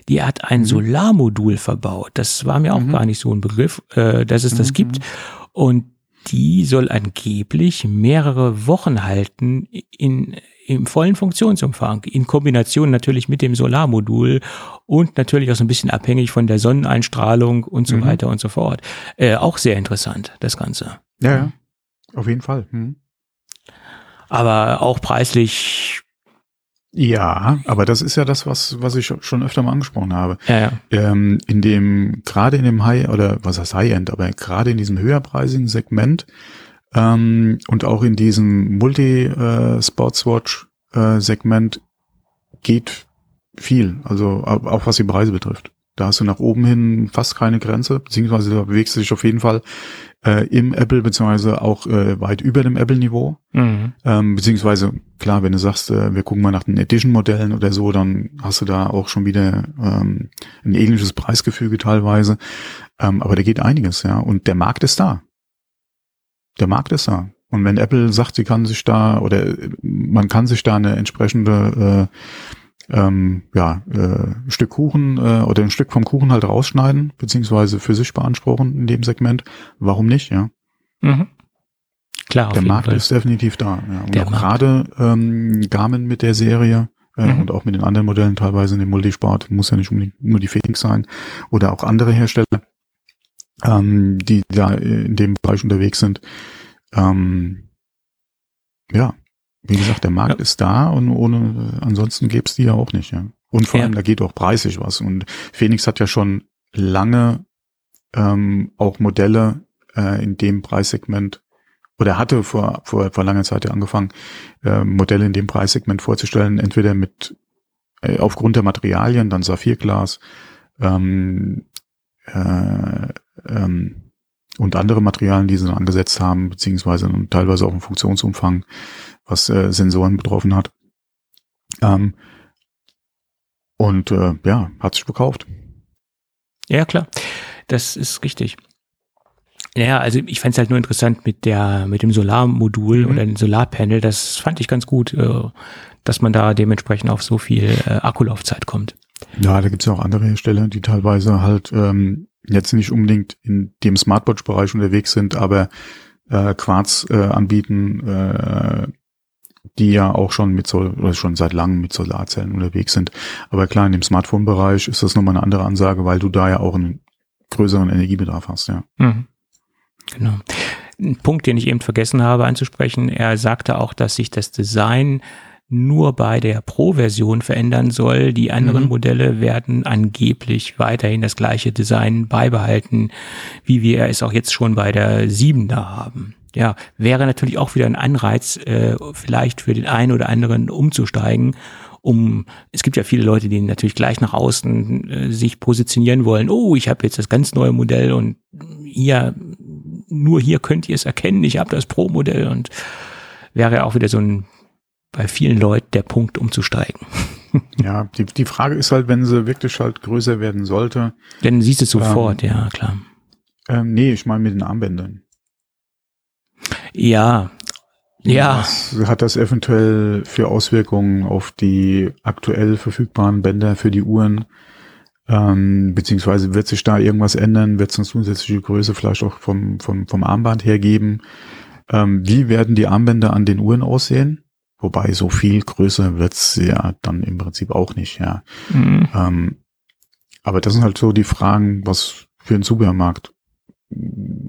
Speaker 3: Die hat ein
Speaker 2: Mhm.
Speaker 3: Solarmodul verbaut. Das war mir auch
Speaker 2: Mhm.
Speaker 3: gar nicht so ein Begriff, äh, dass es das
Speaker 2: Mhm.
Speaker 3: gibt. Und die soll angeblich mehrere Wochen halten in, im vollen Funktionsumfang, in Kombination natürlich mit dem Solarmodul und natürlich auch so ein bisschen abhängig von der Sonneneinstrahlung und so
Speaker 2: Mhm.
Speaker 3: weiter und so fort. Äh, auch sehr interessant, das Ganze.
Speaker 2: Ja, ja. Auf jeden Fall. Hm.
Speaker 3: Aber auch preislich,
Speaker 2: Ja, aber das ist ja das, was, was ich schon öfter mal angesprochen habe.
Speaker 3: ja, ja.
Speaker 2: Ähm, in dem, gerade in dem High, oder was heißt High-End, aber gerade in diesem höherpreisigen Segment ähm, und auch in diesem Multi-Sportswatch-Segment geht viel, also au- auch was die Preise betrifft. Da hast du nach oben hin fast keine Grenze, beziehungsweise da bewegst du dich auf jeden Fall äh, im Apple, beziehungsweise auch äh, weit über dem Apple-Niveau.
Speaker 3: Mhm.
Speaker 2: Ähm, beziehungsweise, klar, wenn du sagst, äh, wir gucken mal nach den Edition-Modellen oder so, dann hast du da auch schon wieder ähm, ein ähnliches Preisgefüge teilweise. Ähm, aber da geht einiges, ja. Und der Markt ist da. Der Markt ist da. Und wenn Apple sagt, sie kann sich da oder äh, man kann sich da eine entsprechende äh, ähm, ja, äh, Stück Kuchen äh, oder ein Stück vom Kuchen halt rausschneiden, beziehungsweise für sich beanspruchen in dem Segment, warum nicht, ja?
Speaker 3: Mhm. Klar,
Speaker 2: Der Markt
Speaker 3: Fall.
Speaker 2: ist definitiv da. Ja. Und
Speaker 3: Der
Speaker 2: auch
Speaker 3: Markt.
Speaker 2: gerade ähm, Garmin mit der Serie äh,
Speaker 3: Mhm.
Speaker 2: und auch mit den anderen Modellen teilweise in dem Multisport, muss ja nicht unbedingt nur die Phoenix sein oder auch andere Hersteller, ähm, die da in dem Bereich unterwegs sind. Ähm, ja, wie gesagt, der Markt
Speaker 3: Ja.
Speaker 2: ist da und ohne ansonsten gäbe es die ja auch nicht. Ja. Und vor
Speaker 3: Ja.
Speaker 2: allem, da geht auch preisig was. Und Phoenix hat ja schon lange ähm, auch Modelle äh, in dem Preissegment oder hatte vor, vor, vor langer Zeit ja angefangen, äh, Modelle in dem Preissegment vorzustellen, entweder mit äh, aufgrund der Materialien, dann Saphirglas ähm, äh, ähm, und andere Materialien, die sie dann angesetzt haben, beziehungsweise teilweise auch im Funktionsumfang, was äh, Sensoren betroffen hat. Ähm, und äh, ja, hat sich verkauft.
Speaker 3: Ja, klar. Das ist richtig. Ja, also ich fand es halt nur interessant mit der, mit dem Solarmodul
Speaker 2: Mhm.
Speaker 3: oder dem Solarpanel. Das fand ich ganz gut, äh, dass man da dementsprechend auf so viel äh, Akkulaufzeit kommt.
Speaker 2: Ja, da gibt's ja auch andere Hersteller, die teilweise halt ähm, jetzt nicht unbedingt in dem Smartwatch-Bereich unterwegs sind, aber äh, Quarz äh, anbieten, äh, die ja auch schon mit so oder schon seit langem mit Solarzellen unterwegs sind. Aber klar, in dem Smartphone-Bereich ist das nochmal eine andere Ansage, weil du da ja auch einen größeren Energiebedarf hast, ja.
Speaker 3: Mhm. Genau. Ein Punkt, den ich eben vergessen habe anzusprechen, er sagte auch, dass sich das Design nur bei der Pro-Version verändern soll. Die anderen
Speaker 2: Mhm.
Speaker 3: Modelle werden angeblich weiterhin das gleiche Design beibehalten, wie wir es auch jetzt schon bei der 7 da haben. Ja, wäre natürlich auch wieder ein Anreiz, äh, vielleicht für den einen oder anderen umzusteigen um, es gibt ja viele Leute, die natürlich gleich nach außen äh, sich positionieren wollen, oh, ich habe jetzt das ganz neue Modell und hier, nur hier könnt ihr es erkennen, ich habe das Pro-Modell und wäre auch wieder so ein bei vielen Leuten der Punkt umzusteigen. <laughs>
Speaker 2: Ja, die, die Frage ist halt, wenn sie wirklich halt größer werden sollte.
Speaker 3: Dann siehst du es sofort, ähm, ja, klar.
Speaker 2: Ähm, nee, ich meine mit den Armbändern.
Speaker 3: Ja, ja.
Speaker 2: Was hat das eventuell für Auswirkungen auf die aktuell verfügbaren Bänder für die Uhren? Ähm, beziehungsweise wird sich da irgendwas ändern? Wird es eine zusätzliche Größe vielleicht auch vom, vom, vom Armband her geben? Ähm, wie werden die Armbänder an den Uhren aussehen? Wobei so viel größer wird's ja dann im Prinzip auch nicht, ja. Mhm. Ähm, aber das sind halt so die Fragen, was für ein Zubehörmarkt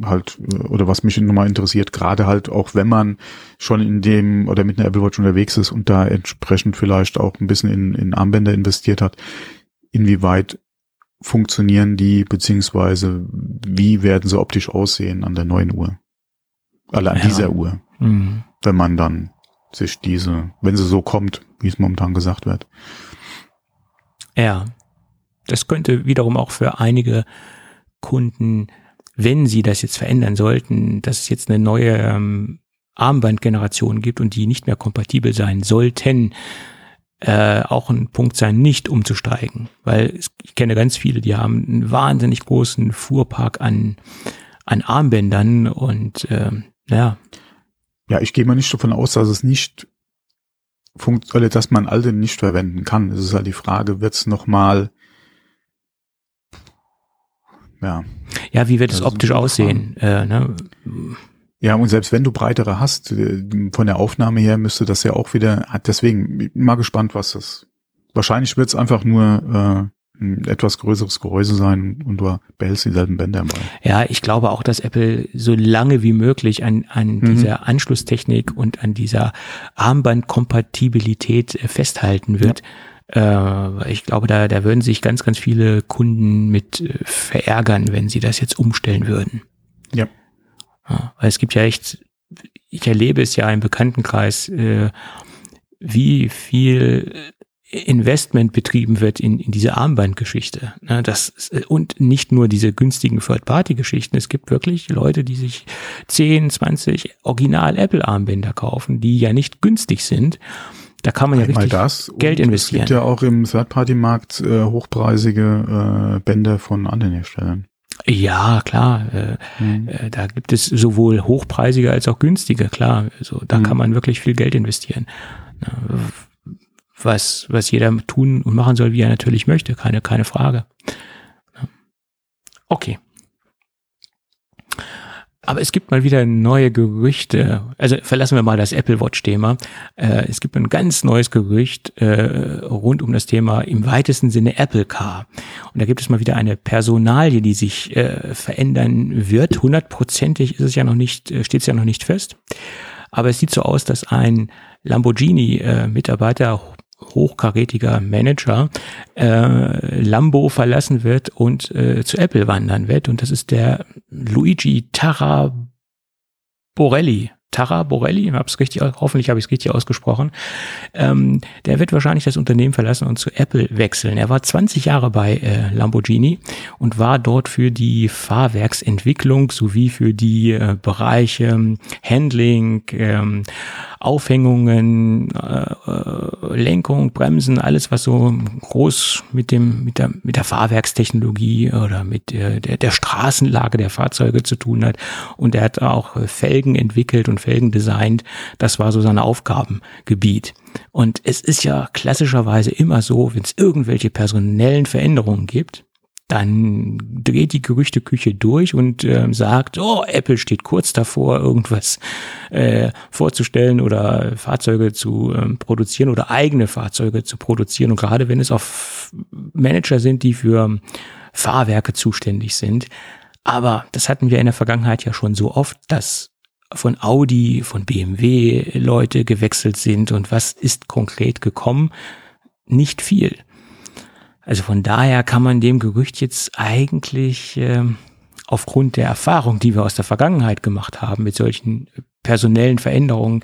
Speaker 2: halt, oder was mich nochmal interessiert, gerade halt auch, wenn man schon in dem oder mit einer Apple Watch unterwegs ist und da entsprechend vielleicht auch ein bisschen in, in Armbänder investiert hat, inwieweit funktionieren die, beziehungsweise wie werden sie optisch aussehen an der neuen Uhr? Alle an ja. dieser Uhr. Mhm. Wenn man dann sich diese, wenn sie so kommt, wie es momentan gesagt wird.
Speaker 3: Ja, das könnte wiederum auch für einige Kunden, wenn sie das jetzt verändern sollten, dass es jetzt eine neue ähm, Armbandgeneration gibt und die nicht mehr kompatibel sein sollten, äh, auch ein Punkt sein, nicht umzusteigen. Weil ich kenne ganz viele, die haben einen wahnsinnig großen Fuhrpark an, an Armbändern und äh, ja,
Speaker 2: ja, ich gehe mal nicht davon aus, dass es nicht funktioniert, dass man alte nicht verwenden kann. Es ist halt die Frage, wird es nochmal ja.
Speaker 3: Ja, wie wird es optisch aussehen? Äh, ne?
Speaker 2: Ja, und selbst wenn du breitere hast, äh, von der Aufnahme her müsste das ja auch wieder, deswegen mal gespannt, was das. Wahrscheinlich wird es einfach nur äh, ein etwas größeres Gehäuse sein und du behältst dieselben Bänder im Ball.
Speaker 3: Ja, ich glaube auch, dass Apple so lange wie möglich an, an mhm. dieser Anschlusstechnik und an dieser Armbandkompatibilität äh, festhalten wird. Ja. Äh, ich glaube, da, da würden sich ganz, ganz viele Kunden mit äh, verärgern, wenn sie das jetzt umstellen würden.
Speaker 2: Ja.
Speaker 3: ja weil es gibt ja echt, ich erlebe es ja im Bekanntenkreis, äh, wie viel Investment betrieben wird in, in diese Armbandgeschichte. Ne, das, und nicht nur diese günstigen Third-Party-Geschichten. Es gibt wirklich Leute, die sich 10, 20 Original-Apple-Armbänder kaufen, die ja nicht günstig sind. Da kann man ja Einmal richtig das. Geld investieren.
Speaker 2: Es gibt ja auch im Third-Party-Markt äh, hochpreisige äh, Bänder von anderen Herstellern.
Speaker 3: Ja, klar. Äh, mhm. äh, da gibt es sowohl hochpreisige als auch günstige, klar. Also da mhm. kann man wirklich viel Geld investieren was, was jeder tun und machen soll, wie er natürlich möchte, keine, keine Frage. Okay. Aber es gibt mal wieder neue Gerüchte. Also verlassen wir mal das Apple Watch-Thema. Äh, es gibt ein ganz neues Gerücht äh, rund um das Thema im weitesten Sinne Apple Car. Und da gibt es mal wieder eine Personalie, die sich äh, verändern wird. Hundertprozentig ist es ja noch nicht, steht es ja noch nicht fest. Aber es sieht so aus, dass ein Lamborghini-Mitarbeiter hochkarätiger Manager äh, Lambo verlassen wird und äh, zu Apple wandern wird. Und das ist der Luigi Taraborelli. Tara Borelli, hab's richtig, hoffentlich habe ich es richtig ausgesprochen, ähm, der wird wahrscheinlich das Unternehmen verlassen und zu Apple wechseln. Er war 20 Jahre bei äh, Lamborghini und war dort für die Fahrwerksentwicklung sowie für die äh, Bereiche Handling, ähm, Aufhängungen, äh, äh, Lenkung, Bremsen, alles was so groß mit dem mit der mit der Fahrwerkstechnologie oder mit äh, der, der Straßenlage der Fahrzeuge zu tun hat. Und er hat auch Felgen entwickelt und Felgen designt. Das war so sein Aufgabengebiet. Und es ist ja klassischerweise immer so, wenn es irgendwelche personellen Veränderungen gibt, dann dreht die Gerüchteküche durch und äh, sagt, oh, Apple steht kurz davor, irgendwas äh, vorzustellen oder Fahrzeuge zu ähm, produzieren oder eigene Fahrzeuge zu produzieren. Und gerade wenn es auf Manager sind, die für Fahrwerke zuständig sind. Aber das hatten wir in der Vergangenheit ja schon so oft, dass von Audi, von BMW Leute gewechselt sind und was ist konkret gekommen? Nicht viel. Also von daher kann man dem Gerücht jetzt eigentlich äh, aufgrund der Erfahrung, die wir aus der Vergangenheit gemacht haben mit solchen personellen Veränderungen,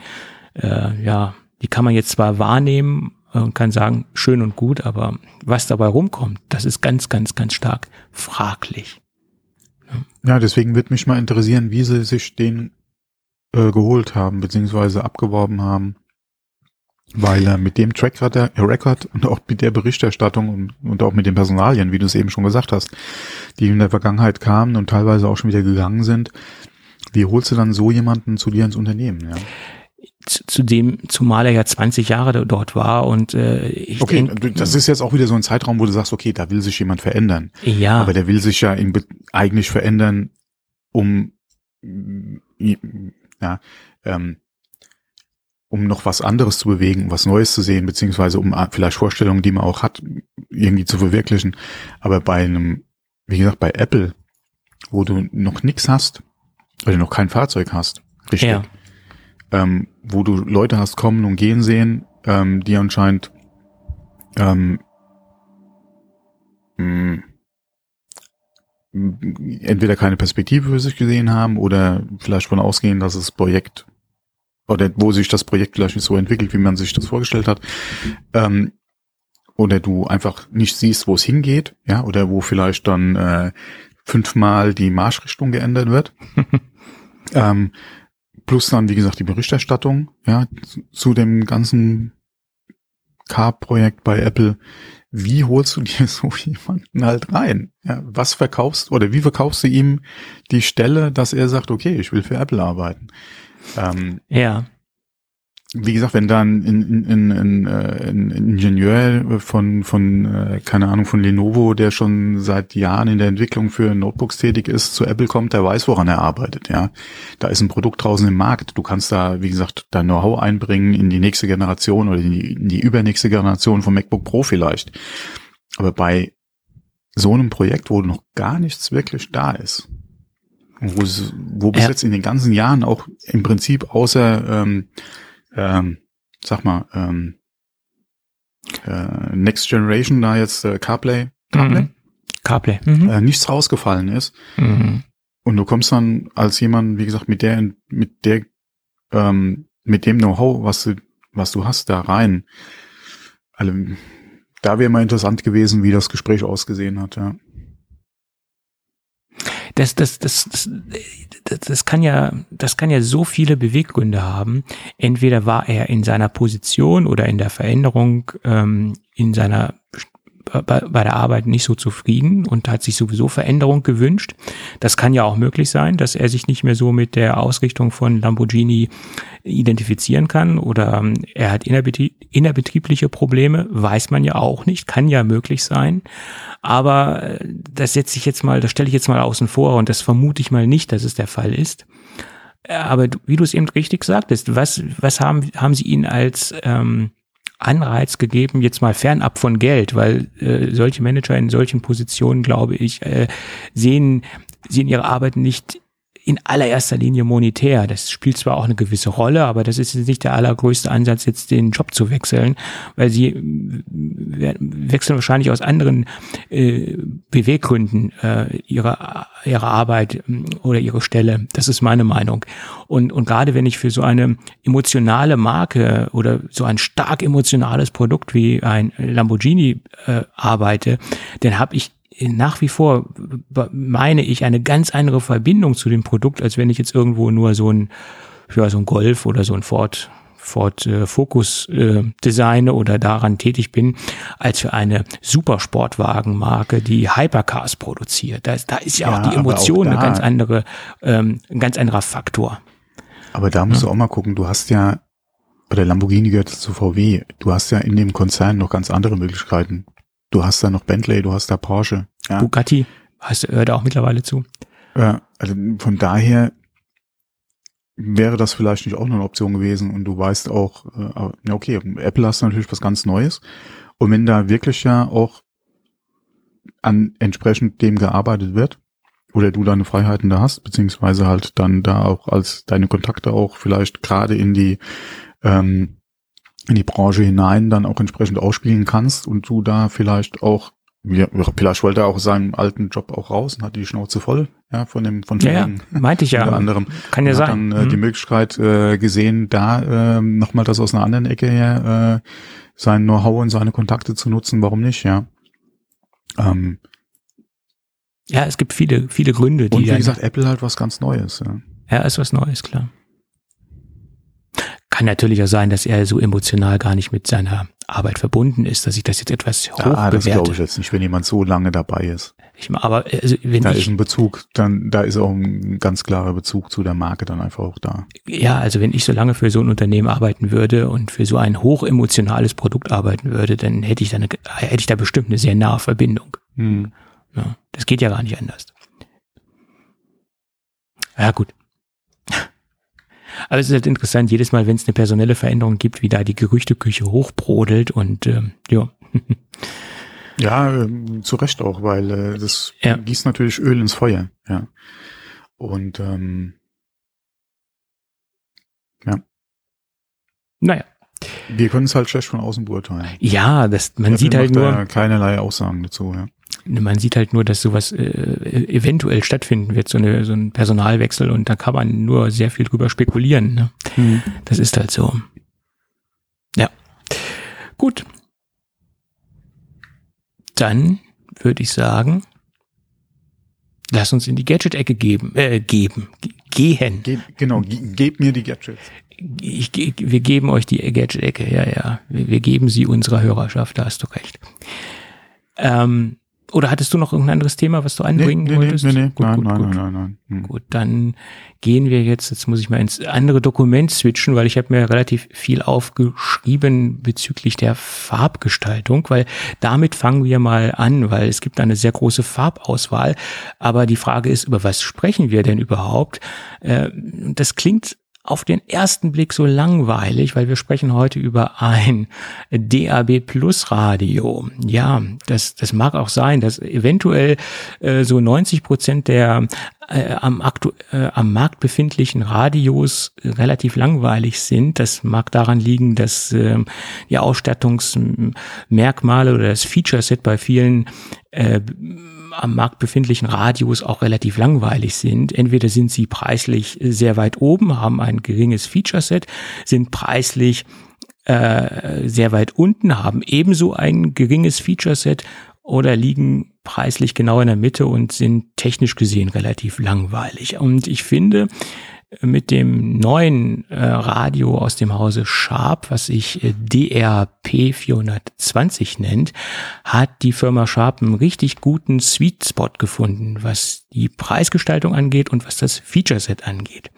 Speaker 3: äh, ja, die kann man jetzt zwar wahrnehmen, und kann sagen, schön und gut, aber was dabei rumkommt, das ist ganz, ganz, ganz stark fraglich.
Speaker 2: Ja, deswegen wird mich mal interessieren, wie sie sich den äh, geholt haben, beziehungsweise abgeworben haben. Weil er mit dem Track Record und auch mit der Berichterstattung und, und auch mit den Personalien, wie du es eben schon gesagt hast, die in der Vergangenheit kamen und teilweise auch schon wieder gegangen sind, wie holst du dann so jemanden zu dir ins Unternehmen? Ja?
Speaker 3: zu dem, zumal er ja 20 Jahre dort war und äh, ich
Speaker 2: Okay,
Speaker 3: denk,
Speaker 2: das ist jetzt auch wieder so ein Zeitraum, wo du sagst, okay, da will sich jemand verändern.
Speaker 3: ja,
Speaker 2: Aber der will sich ja in, eigentlich verändern, um ja, ähm, um noch was anderes zu bewegen, was Neues zu sehen, beziehungsweise um vielleicht Vorstellungen, die man auch hat, irgendwie zu verwirklichen. Aber bei einem, wie gesagt, bei Apple, wo du noch nichts hast, weil du noch kein Fahrzeug hast, richtig,
Speaker 3: ja,
Speaker 2: ähm, wo du Leute hast kommen und gehen sehen, ähm, die anscheinend ähm, mh, entweder keine Perspektive für sich gesehen haben oder vielleicht von ausgehen, dass das Projekt oder wo sich das Projekt vielleicht nicht so entwickelt, wie man sich das vorgestellt hat, ähm, oder du einfach nicht siehst, wo es hingeht, ja, oder wo vielleicht dann äh, fünfmal die Marschrichtung geändert wird. <laughs> ähm, plus dann, wie gesagt, die Berichterstattung, ja, zu, zu dem ganzen Car-Projekt bei Apple. Wie holst du dir <laughs> so jemanden halt rein? Ja, was verkaufst oder wie verkaufst du ihm die Stelle, dass er sagt, okay, ich will für Apple arbeiten? Ähm,
Speaker 3: ja,
Speaker 2: wie gesagt, wenn da ein, ein, ein, ein, äh, Ingenieur von, von, äh, keine Ahnung, von Lenovo, der schon seit Jahren in der Entwicklung für Notebooks tätig ist, zu Apple kommt, der weiß, woran er arbeitet, ja. Da ist ein Produkt draußen im Markt. Du kannst da, wie gesagt, dein Know-how einbringen in die nächste Generation oder in die, in die übernächste Generation von MacBook Pro vielleicht. Aber bei so einem Projekt, wo noch gar nichts wirklich da ist, wo, es- wo bis
Speaker 3: Ja.
Speaker 2: jetzt in den ganzen Jahren auch im Prinzip außer ähm, ähm, sag mal, ähm, äh, Next Generation, da jetzt äh, CarPlay, CarPlay
Speaker 3: Mhm. CarPlay. Mhm.
Speaker 2: äh, nichts rausgefallen ist.
Speaker 3: Mhm.
Speaker 2: Und du kommst dann als jemand, wie gesagt, mit der, mit der, ähm, mit dem Know-how, was du, was du hast, da rein. Also, da wäre mal interessant gewesen, wie das Gespräch ausgesehen hat, ja.
Speaker 3: Das, das, das, das, das, das kann ja, das kann ja so viele Beweggründe haben. Entweder war er in seiner Position oder in der Veränderung ähm, in seiner bei, bei der Arbeit nicht so zufrieden und hat sich sowieso Veränderung gewünscht. Das kann ja auch möglich sein, dass er sich nicht mehr so mit der Ausrichtung von Lamborghini identifizieren kann oder ähm, er hat innerbetrie innerbetriebliche Probleme, weiß man ja auch nicht, kann ja möglich sein. Aber äh, das setze ich jetzt mal, das stelle ich jetzt mal außen vor und das vermute ich mal nicht, dass es der Fall ist. Äh, Aber wie du es eben richtig sagtest, was, was haben, haben sie ihn als ähm, Anreiz gegeben, jetzt mal fernab von Geld, weil äh, solche Manager in solchen Positionen, glaube ich, äh, sehen, sehen ihre Arbeit nicht in allererster Linie monetär. Das spielt zwar auch eine gewisse Rolle, aber das ist jetzt nicht der allergrößte Ansatz, jetzt den Job zu wechseln, weil sie äh, we- wechseln wahrscheinlich aus anderen äh, Beweggründen äh, ihre, ihre Arbeit äh, oder ihre Stelle. Das ist meine Meinung. Und, und gerade wenn ich für so eine emotionale Marke oder so ein stark emotionales Produkt wie ein Lamborghini äh, arbeite, dann habe ich nach wie vor meine ich eine ganz andere Verbindung zu dem Produkt, als wenn ich jetzt irgendwo nur so ein, ja, so ein Golf oder so ein Ford, Ford äh, Focus äh, designe oder daran tätig bin, als für eine Supersportwagenmarke, die Hypercars produziert. Da, ist- da ist ja,
Speaker 2: Ja,
Speaker 3: auch die
Speaker 2: aber auch
Speaker 3: Emotion eine ganz andere, ähm, ein ganz anderer Faktor.
Speaker 2: Aber da musst du auch mal gucken, du hast ja, oder Lamborghini gehört zu VW, du hast ja in dem Konzern noch ganz andere Möglichkeiten. Du hast da noch Bentley, du hast da Porsche. Ja,
Speaker 3: Bugatti heißt, hört auch mittlerweile zu.
Speaker 2: ja also von daher wäre das vielleicht nicht auch noch eine Option gewesen und du weißt auch, äh, okay, Apple hast natürlich was ganz Neues und wenn da wirklich ja auch an entsprechend dem gearbeitet wird oder du deine Freiheiten da hast, beziehungsweise halt dann da auch als deine Kontakte auch vielleicht gerade in die ähm, in die Branche hinein dann auch entsprechend ausspielen kannst und du da vielleicht auch Ja, Pilasch wollte auch seinen alten Job auch raus und hatte die Schnauze voll, ja, von dem, von
Speaker 3: ja, ja, meinte ich <laughs> ja.
Speaker 2: Unter anderem.
Speaker 3: Kann ja sein.
Speaker 2: Hat dann äh,
Speaker 3: Mhm.
Speaker 2: die Möglichkeit äh, gesehen, da äh, nochmal das aus einer anderen Ecke her, äh, sein Know-how und seine Kontakte zu nutzen, warum nicht, ja. Ähm,
Speaker 3: ja, es gibt viele, viele Gründe, die
Speaker 2: und wie gesagt, Apple halt was ganz Neues, ja.
Speaker 3: Ja, ist was Neues, klar. Kann natürlich auch sein, dass er so emotional gar nicht mit seiner Arbeit verbunden ist, dass ich das jetzt etwas hoch
Speaker 2: Ah, das glaube ich
Speaker 3: bewerte.
Speaker 2: jetzt nicht, wenn jemand so lange dabei ist.
Speaker 3: Ich, aber also, wenn
Speaker 2: Da ist
Speaker 3: ich,
Speaker 2: ein Bezug, dann da ist auch ein ganz klarer Bezug zu der Marke dann einfach auch da.
Speaker 3: ja, also wenn ich so lange für so ein Unternehmen arbeiten würde und für so ein hochemotionales Produkt arbeiten würde, dann hätte ich da eine, hätte ich da bestimmt eine sehr nahe Verbindung.
Speaker 2: Hm.
Speaker 3: Ja, das geht ja gar nicht anders. Ja, gut. Aber es ist halt interessant, jedes Mal, wenn es eine personelle Veränderung gibt, wie da die Gerüchteküche hochbrodelt und ähm, ja. <laughs>
Speaker 2: Ja, ähm, zu Recht auch, weil äh, das
Speaker 3: Ja.
Speaker 2: gießt natürlich Öl ins Feuer, ja. Und ähm,
Speaker 3: Naja.
Speaker 2: wir können es halt schlecht von außen beurteilen.
Speaker 3: Ja, das, man
Speaker 2: Der
Speaker 3: sieht halt nur,
Speaker 2: da keinerlei Aussagen dazu, ja.
Speaker 3: Man sieht halt nur, dass sowas äh, eventuell stattfinden wird, so, eine, so ein Personalwechsel und da kann man nur sehr viel drüber spekulieren. Ne? Das ist halt so. Ja. Gut. Dann würde ich sagen, lass uns in die Gadget-Ecke geben, äh, geben, ge- gehen.
Speaker 2: Ge genau, ge gebt mir die Gadgets.
Speaker 3: Ich, ge- wir geben euch die Gadget-Ecke, ja, ja. Wir, wir geben sie unserer Hörerschaft, da hast du recht. Ähm, oder hattest du noch irgendein anderes Thema, was du
Speaker 2: Nee,
Speaker 3: anbringen
Speaker 2: nee, nee,
Speaker 3: wolltest?
Speaker 2: nee, nee.
Speaker 3: Gut,
Speaker 2: nein,
Speaker 3: gut,
Speaker 2: nein,
Speaker 3: gut.
Speaker 2: nein, nein, nein, Hm.
Speaker 3: Gut, dann gehen wir jetzt, jetzt muss ich mal ins andere Dokument switchen, weil ich habe mir relativ viel aufgeschrieben bezüglich der Farbgestaltung, weil damit fangen wir mal an, weil es gibt eine sehr große Farbauswahl. Aber die Frage ist, über was sprechen wir denn überhaupt? Äh, Das klingt auf den ersten Blick so langweilig, weil wir sprechen heute über ein DAB Plus Radio. Ja, das, das mag auch sein, dass eventuell äh, so 90 Prozent der äh, am, aktu äh, am Markt befindlichen Radios relativ langweilig sind. Das mag daran liegen, dass ähm, die Ausstattungsmerkmale oder das Feature-Set bei vielen äh, am Markt befindlichen Radios auch relativ langweilig sind. Entweder sind sie preislich sehr weit oben, haben ein geringes Feature-Set, sind preislich äh, sehr weit unten, haben ebenso ein geringes Feature-Set oder liegen preislich genau in der Mitte und sind technisch gesehen relativ langweilig. Und ich finde, mit dem neuen äh, Radio aus dem Hause Sharp, was sich äh, DRP 420 nennt, hat die Firma Sharp einen richtig guten Sweet Spot gefunden, was die Preisgestaltung angeht und was das Feature Set angeht.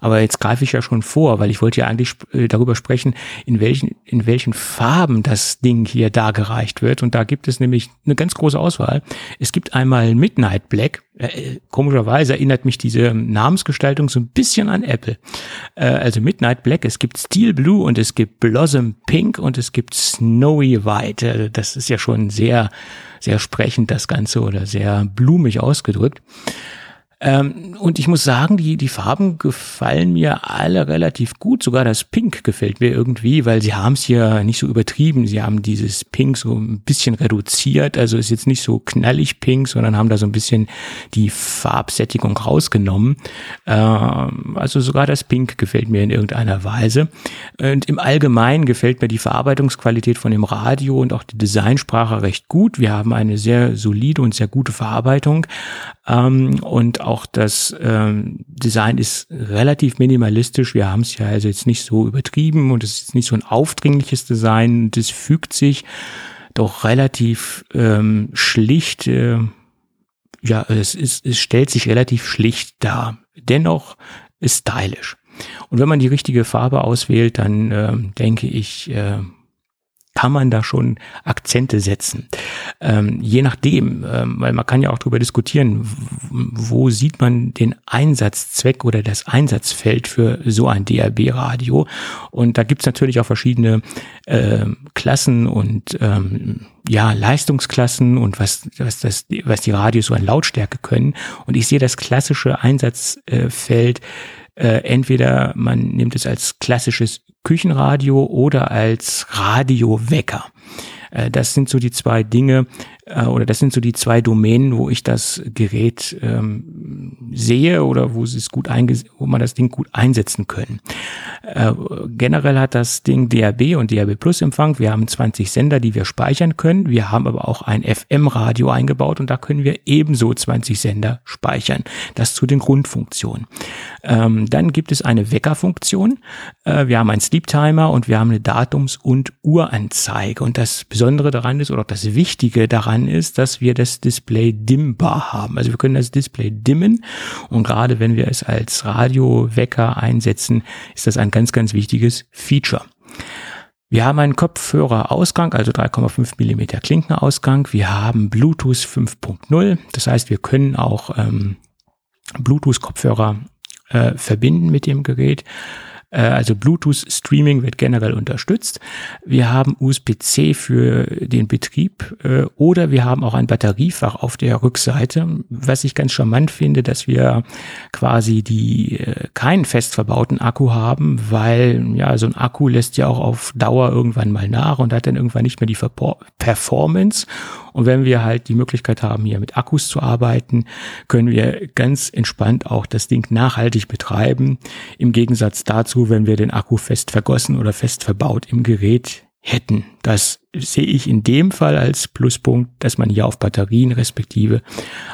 Speaker 3: Aber jetzt greife ich ja schon vor, weil ich wollte ja eigentlich äh, darüber sprechen, in welchen, in welchen Farben das Ding hier dargereicht wird. Und da gibt es nämlich eine ganz große Auswahl. Es gibt einmal Midnight Black. Äh, komischerweise erinnert mich diese Namensgestaltung so ein bisschen an Apple. Äh, also Midnight Black, es gibt Steel Blue und es gibt Blossom Pink und es gibt Snowy White. Äh, das ist ja schon sehr, sehr sprechend, das Ganze, oder sehr blumig ausgedrückt. Ähm, und ich muss sagen, die, die Farben gefallen mir alle relativ gut. Sogar das Pink gefällt mir irgendwie, weil sie haben es hier nicht so übertrieben. Sie haben dieses Pink so ein bisschen reduziert. Also ist jetzt nicht so knallig pink, sondern haben da so ein bisschen die Farbsättigung rausgenommen. Ähm, also sogar das Pink gefällt mir in irgendeiner Weise. Und im Allgemeinen gefällt mir die Verarbeitungsqualität von dem Radio und auch die Designsprache recht gut. Wir haben eine sehr solide und sehr gute Verarbeitung. Ähm, und auch das ähm, Design ist relativ minimalistisch. Wir haben es ja also jetzt nicht so übertrieben und es ist nicht so ein aufdringliches Design. Das fügt sich doch relativ ähm, schlicht. Äh, ja, es, ist, es stellt sich relativ schlicht dar. Dennoch ist stylisch. Und wenn man die richtige Farbe auswählt, dann ähm, denke ich, äh, kann man da schon Akzente setzen. Ähm, je nachdem, ähm, weil man kann ja auch darüber diskutieren, wo sieht man den Einsatzzweck oder das Einsatzfeld für so ein DRB-Radio. Und da gibt's natürlich auch verschiedene äh, Klassen und ähm, ja, Leistungsklassen und was, was, das, was die Radios so an Lautstärke können. Und ich sehe das klassische Einsatzfeld äh, entweder man nimmt es als klassisches Küchenradio oder als Radiowecker. Äh, das sind so die zwei Dinge, äh, oder das sind so die zwei Domänen, wo ich das Gerät ähm, sehe oder wo es gut wo man das Ding gut einsetzen können. Äh, generell hat das Ding DAB und DAB Plus Empfang. Wir haben 20 Sender, die wir speichern können. Wir haben aber auch ein FM-Radio eingebaut und da können wir ebenso 20 Sender speichern. Das zu den Grundfunktionen. Ähm, dann gibt es eine Weckerfunktion. Äh, wir haben einen Sleep Timer und wir haben eine Datums- und Uhranzeige. Und das Besondere daran ist oder auch das Wichtige daran ist, dass wir das Display dimmbar haben. Also wir können das Display dimmen und gerade wenn wir es als Radiowecker einsetzen, ist das ein ganz, ganz wichtiges Feature. Wir haben einen Kopfhörerausgang, also 3,5 Millimeter Klinkenausgang. Wir haben Bluetooth 5.0. Das heißt, wir können auch ähm, Bluetooth-Kopfhörer äh, verbinden mit dem Gerät. Äh, also Bluetooth Streaming wird generell unterstützt. Wir haben USB-C für den Betrieb äh, oder wir haben auch ein Batteriefach auf der Rückseite. Was ich ganz charmant finde, dass wir quasi die äh, keinen fest verbauten Akku haben, weil ja so ein Akku lässt ja auch auf Dauer irgendwann mal nach und hat dann irgendwann nicht mehr die Performance und wenn wir halt die Möglichkeit haben, hier mit Akkus zu arbeiten, können wir ganz entspannt auch das Ding nachhaltig betreiben. Im Gegensatz dazu, wenn wir den Akku fest vergossen oder fest verbaut im Gerät hätten. Das sehe ich in dem Fall als Pluspunkt, dass man hier auf Batterien respektive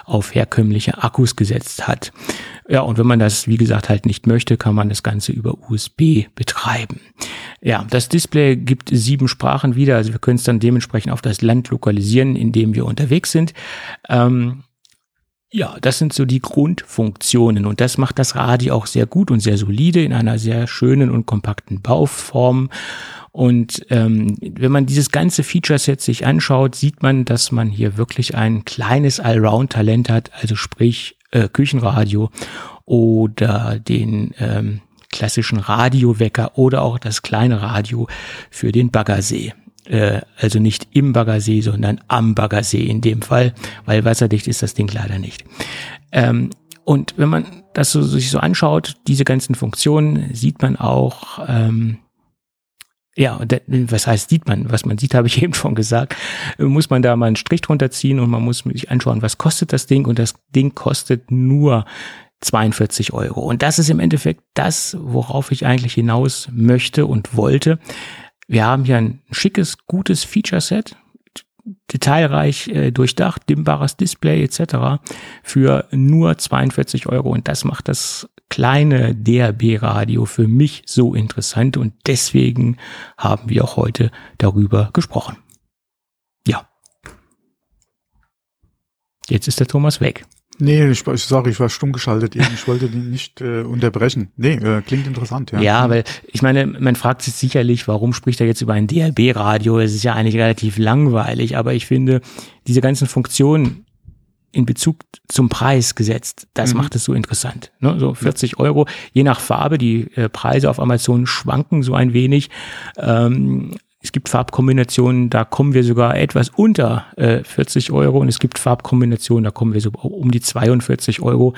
Speaker 3: auf herkömmliche Akkus gesetzt hat. Ja, und wenn man das, wie gesagt, halt nicht möchte, kann man das Ganze über USB betreiben. Ja, das Display gibt sieben Sprachen wieder, also wir können es dann dementsprechend auf das Land lokalisieren, in dem wir unterwegs sind. Ähm, ja, das sind so die Grundfunktionen und das macht das Radio auch sehr gut und sehr solide in einer sehr schönen und kompakten Bauform. Und ähm, wenn man dieses ganze Feature-Set sich anschaut, sieht man, dass man hier wirklich ein kleines Allround-Talent hat, also sprich äh, Küchenradio oder den ähm, klassischen Radiowecker oder auch das kleine Radio für den Baggersee. Äh, also nicht im Baggersee, sondern am Baggersee in dem Fall, weil wasserdicht ist das Ding leider nicht. Ähm, und wenn man das so, sich so anschaut, diese ganzen Funktionen, sieht man auch, ähm, ja, was heißt sieht man? Was man sieht, habe ich <laughs> eben schon gesagt. Muss man da mal einen Strich drunter ziehen und man muss sich anschauen, was kostet das Ding? Und das Ding kostet nur 42 Euro. Und das ist im Endeffekt das, worauf ich eigentlich hinaus möchte und wollte. Wir haben hier ein schickes, gutes Feature-Set, detailreich äh, durchdacht, dimmbares Display etc. für nur 42 Euro. Und das macht das kleine DRB-Radio für mich so interessant und deswegen haben wir auch heute darüber gesprochen. Ja. Jetzt ist der Thomas weg.
Speaker 2: Nee, ich, ich sage, ich war stumm geschaltet eben. Ich <laughs> wollte den nicht äh, unterbrechen. Nee, äh, klingt interessant, ja.
Speaker 3: Ja, weil ich meine, man fragt sich sicherlich, warum spricht er jetzt über ein DRB-Radio? Es ist ja eigentlich relativ langweilig, aber ich finde, diese ganzen Funktionen in Bezug zum Preis gesetzt, das mhm. macht es so interessant. Ne? So 40 Euro, je nach Farbe, die äh, Preise auf Amazon schwanken so ein wenig. Ähm, es gibt Farbkombinationen, da kommen wir sogar etwas unter äh, 40 Euro und es gibt Farbkombinationen, da kommen wir so um die 42 Euro.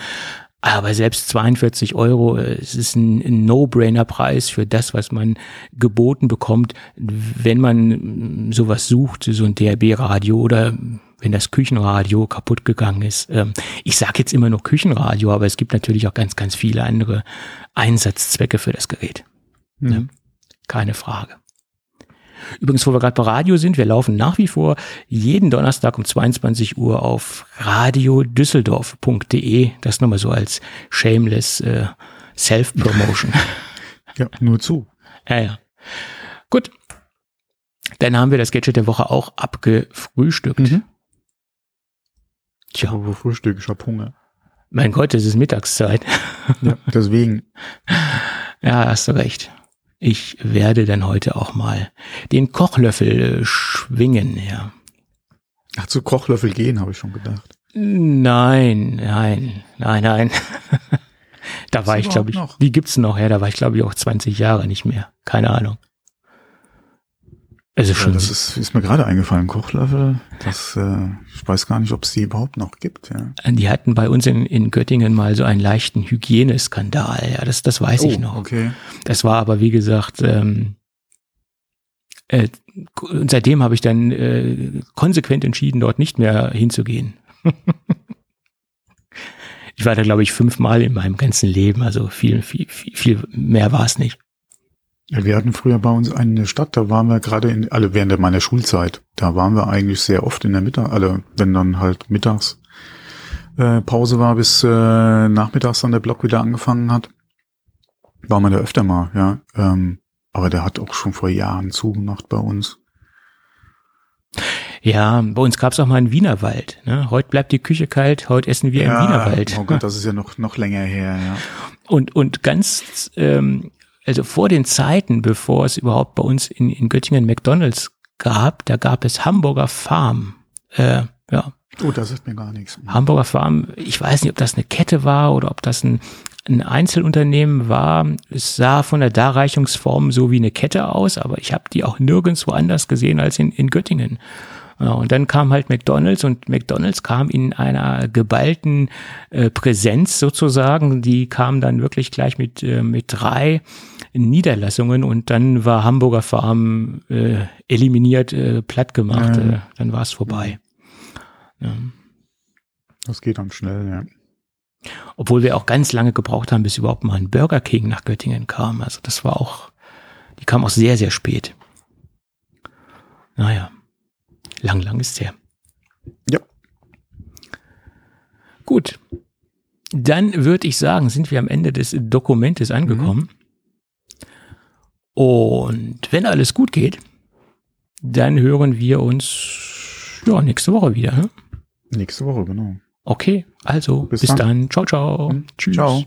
Speaker 3: Aber selbst 42 Euro, äh, es ist ein, No-Brainer-Preis für das, was man geboten bekommt, wenn man sowas sucht, so ein DRB-Radio oder wenn das Küchenradio kaputt gegangen ist. Ähm, ich sage jetzt immer nur Küchenradio, aber es gibt natürlich auch ganz, ganz viele andere Einsatzzwecke für das Gerät. Mhm. Keine Frage. Übrigens, wo wir gerade bei Radio sind, wir laufen nach wie vor jeden Donnerstag um 22 Uhr auf radiodüsseldorf.de. Das nochmal so als shameless äh, Self-Promotion.
Speaker 2: ja, nur zu.
Speaker 3: Ja, ja. Gut. Dann haben wir das Gadget der Woche auch abgefrühstückt. Mhm.
Speaker 2: Tja. Aber Frühstück, ich hab Hunger.
Speaker 3: Mein Gott, es ist Mittagszeit.
Speaker 2: ja, deswegen.
Speaker 3: Ja, hast du recht ich werde dann heute auch mal den Kochlöffel äh, schwingen, ja.
Speaker 2: Ach, zu Kochlöffel gehen, habe ich schon gedacht.
Speaker 3: Nein, nein, nein, nein. <laughs> da war ich, glaube ich, noch? die gibt's noch, ja, da war ich, glaube ich, auch 20 Jahre nicht mehr. Keine Ahnung.
Speaker 2: Also schon. Ja, das ist, ist mir gerade eingefallen, Kochlöffel. Das, äh, ich weiß gar nicht, ob es die überhaupt noch gibt. Ja.
Speaker 3: Die hatten bei uns in, in Göttingen mal so einen leichten Hygieneskandal. Ja, das, das weiß oh, ich noch.
Speaker 2: Okay.
Speaker 3: Das war aber wie gesagt ähm, Äh, und seitdem habe ich dann äh, konsequent entschieden, dort nicht mehr hinzugehen. <laughs> ich war da, glaube ich, fünfmal in meinem ganzen Leben, also viel, viel, viel, viel mehr war es nicht.
Speaker 2: Ja, wir hatten früher bei uns eine Stadt, da waren wir gerade in, alle während meiner Schulzeit, da waren wir eigentlich sehr oft in der Mittag, alle, wenn dann halt mittags äh, Pause war, bis äh, nachmittags dann der Block wieder angefangen hat, war man da öfter mal, ja. Ähm, aber der hat auch schon vor Jahren zugemacht bei uns.
Speaker 3: Ja, bei uns gab es auch mal einen Wienerwald. Ne? Heute bleibt die Küche kalt, heute essen wir ja, im Wienerwald.
Speaker 2: Oh Gott, <laughs> das ist ja noch, noch länger her, ja.
Speaker 3: Und, und ganz, ähm, also vor den Zeiten, bevor es überhaupt bei uns in, in Göttingen McDonalds gab, da gab es Hamburger Farm. Äh, ja.
Speaker 2: Oh, das ist mir gar nichts.
Speaker 3: Hamburger Farm, ich weiß nicht, ob das eine Kette war oder ob das ein, ein Einzelunternehmen war. Es sah von der Darreichungsform so wie eine Kette aus, aber ich habe die auch nirgendwo anders gesehen als in, in Göttingen. Ja, und dann kam halt McDonald's und McDonald's kam in einer geballten äh, Präsenz sozusagen. Die kam dann wirklich gleich mit, äh, mit drei Niederlassungen und dann war Hamburger Farm äh, eliminiert, äh, platt gemacht. Äh, dann war es vorbei. Ja.
Speaker 2: Das geht dann schnell, ja.
Speaker 3: Obwohl wir auch ganz lange gebraucht haben, bis überhaupt mal ein Burger King nach Göttingen kam. Also das war auch, die kam auch sehr, sehr spät. Naja, lang, lang ist her.
Speaker 2: Ja.
Speaker 3: Gut. Dann würde ich sagen, sind wir am Ende des Dokumentes angekommen. Und wenn alles gut geht, dann hören wir uns ja, nächste Woche wieder. Ne?
Speaker 2: Nächste Woche, genau.
Speaker 3: Okay, also bis, bis dann. dann. Ciao, ciao.
Speaker 2: Mhm. Tschüss. Ciao.